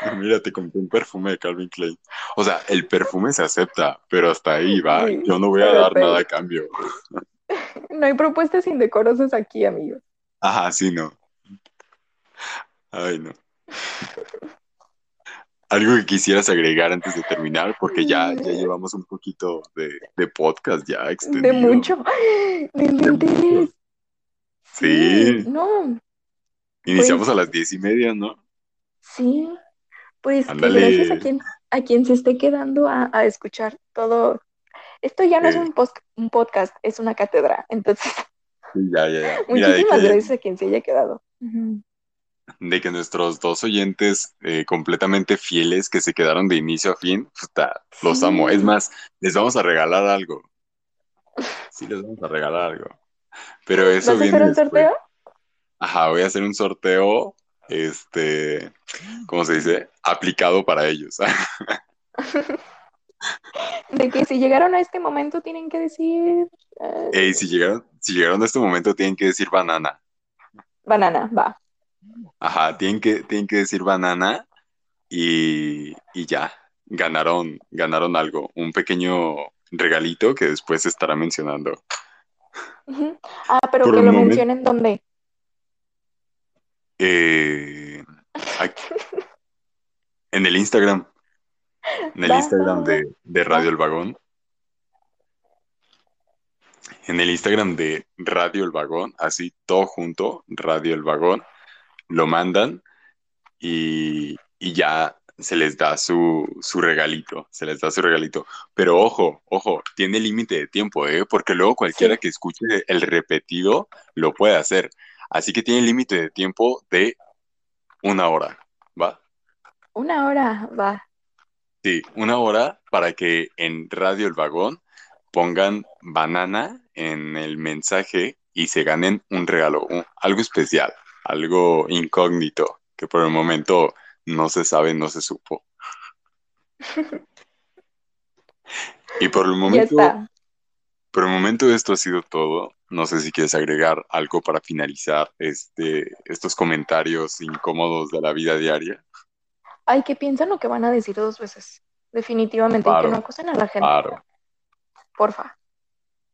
mira, te compré un perfume de Calvin Klein. O sea, el perfume se acepta, pero hasta ahí va. Yo no voy a dar nada a cambio. No hay propuestas indecorosas aquí, amigo. Ajá, sí, no. Ay, no. Algo que quisieras agregar antes de terminar, porque ya, ya llevamos un poquito de, podcast ya extendido. De mucho. De interés. Sí. No. Iniciamos pues a las diez y media, ¿no? Sí. Pues gracias a quien, a quien se esté quedando a, escuchar todo. Esto ya no es un, un podcast, es una cátedra. Entonces. Ya, ya, ya. Muchísimas gracias a quien se haya quedado de que nuestros dos oyentes eh, completamente fieles que se quedaron de inicio a fin, los amo. Es más, les vamos a regalar algo. Sí, les vamos a regalar algo. Pero eso ¿Vas a hacer un sorteo? Ajá, voy a hacer un sorteo, este, ¿cómo se dice? Aplicado para ellos. de que si llegaron a este momento tienen que decir... Eh, si llegaron, si llegaron a este momento tienen que decir banana. Banana, va. Ajá, tienen que, tienen que decir banana y, ya, ganaron, ganaron algo, un pequeño regalito que después estará mencionando. Ah, pero que lo mencionen dónde. Eh, en el Instagram. En el Instagram de, de Radio El Vagón. En el Instagram de Radio El Vagón, así todo junto, Radio El Vagón lo mandan y, ya se les da su, regalito, se les da su regalito. Pero ojo, ojo, tiene límite de tiempo, ¿eh? Porque luego cualquiera que escuche el repetido lo puede hacer. Así que tiene límite de tiempo de una hora, ¿va? Una hora, va. Sí, una hora para que en Radio El Vagón pongan banana en el mensaje y se ganen un regalo, algo especial algo incógnito que por el momento no se sabe, no se supo. y por el momento, por el momento esto ha sido todo. No sé si quieres agregar algo para finalizar este, estos comentarios incómodos de la vida diaria. Ay, que piensan lo que van a decir dos veces. Definitivamente, y que no acosen a la gente. Claro. Porfa.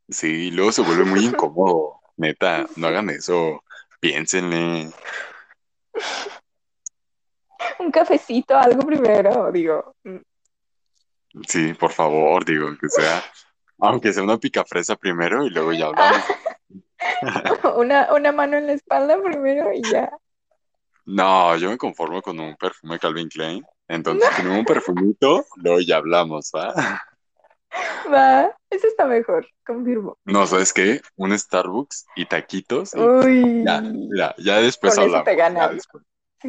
Sí, luego se vuelve muy incómodo. Neta, no hagan eso. Piénsenle. Un cafecito, algo primero, digo. Mm. Sí, por favor, digo, que sea, aunque sea una picafresa primero y luego ya hablamos. una, una mano en la espalda primero y ya. No, yo me conformo con un perfume Calvin Klein. Entonces, con un perfumito, luego ya hablamos, ¿va? Va, eso está mejor, confirmo. No, ¿sabes qué? Un Starbucks y taquitos. Uy. Ya, ya, después con hablamos. Eso te ganan.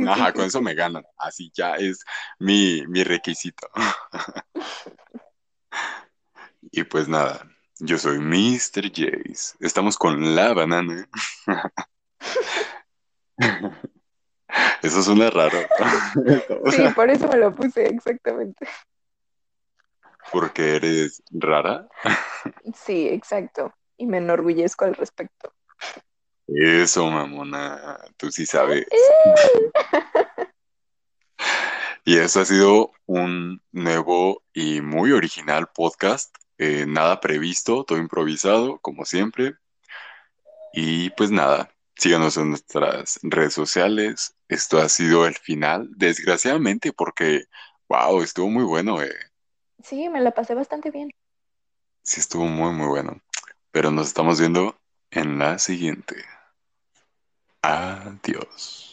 Ajá, con eso me ganan. Así ya es mi, mi requisito. y pues nada, yo soy Mr. Jace. Estamos con la banana. Eso suena raro. sí, por eso me lo puse, exactamente. Porque eres rara. Sí, exacto. Y me enorgullezco al respecto. Eso, mamona, tú sí sabes. y eso ha sido un nuevo y muy original podcast. Eh, nada previsto, todo improvisado, como siempre. Y pues nada, síganos en nuestras redes sociales. Esto ha sido el final, desgraciadamente, porque, wow, estuvo muy bueno. Eh. Sí, me la pasé bastante bien. Sí, estuvo muy, muy bueno. Pero nos estamos viendo en la siguiente. Adiós.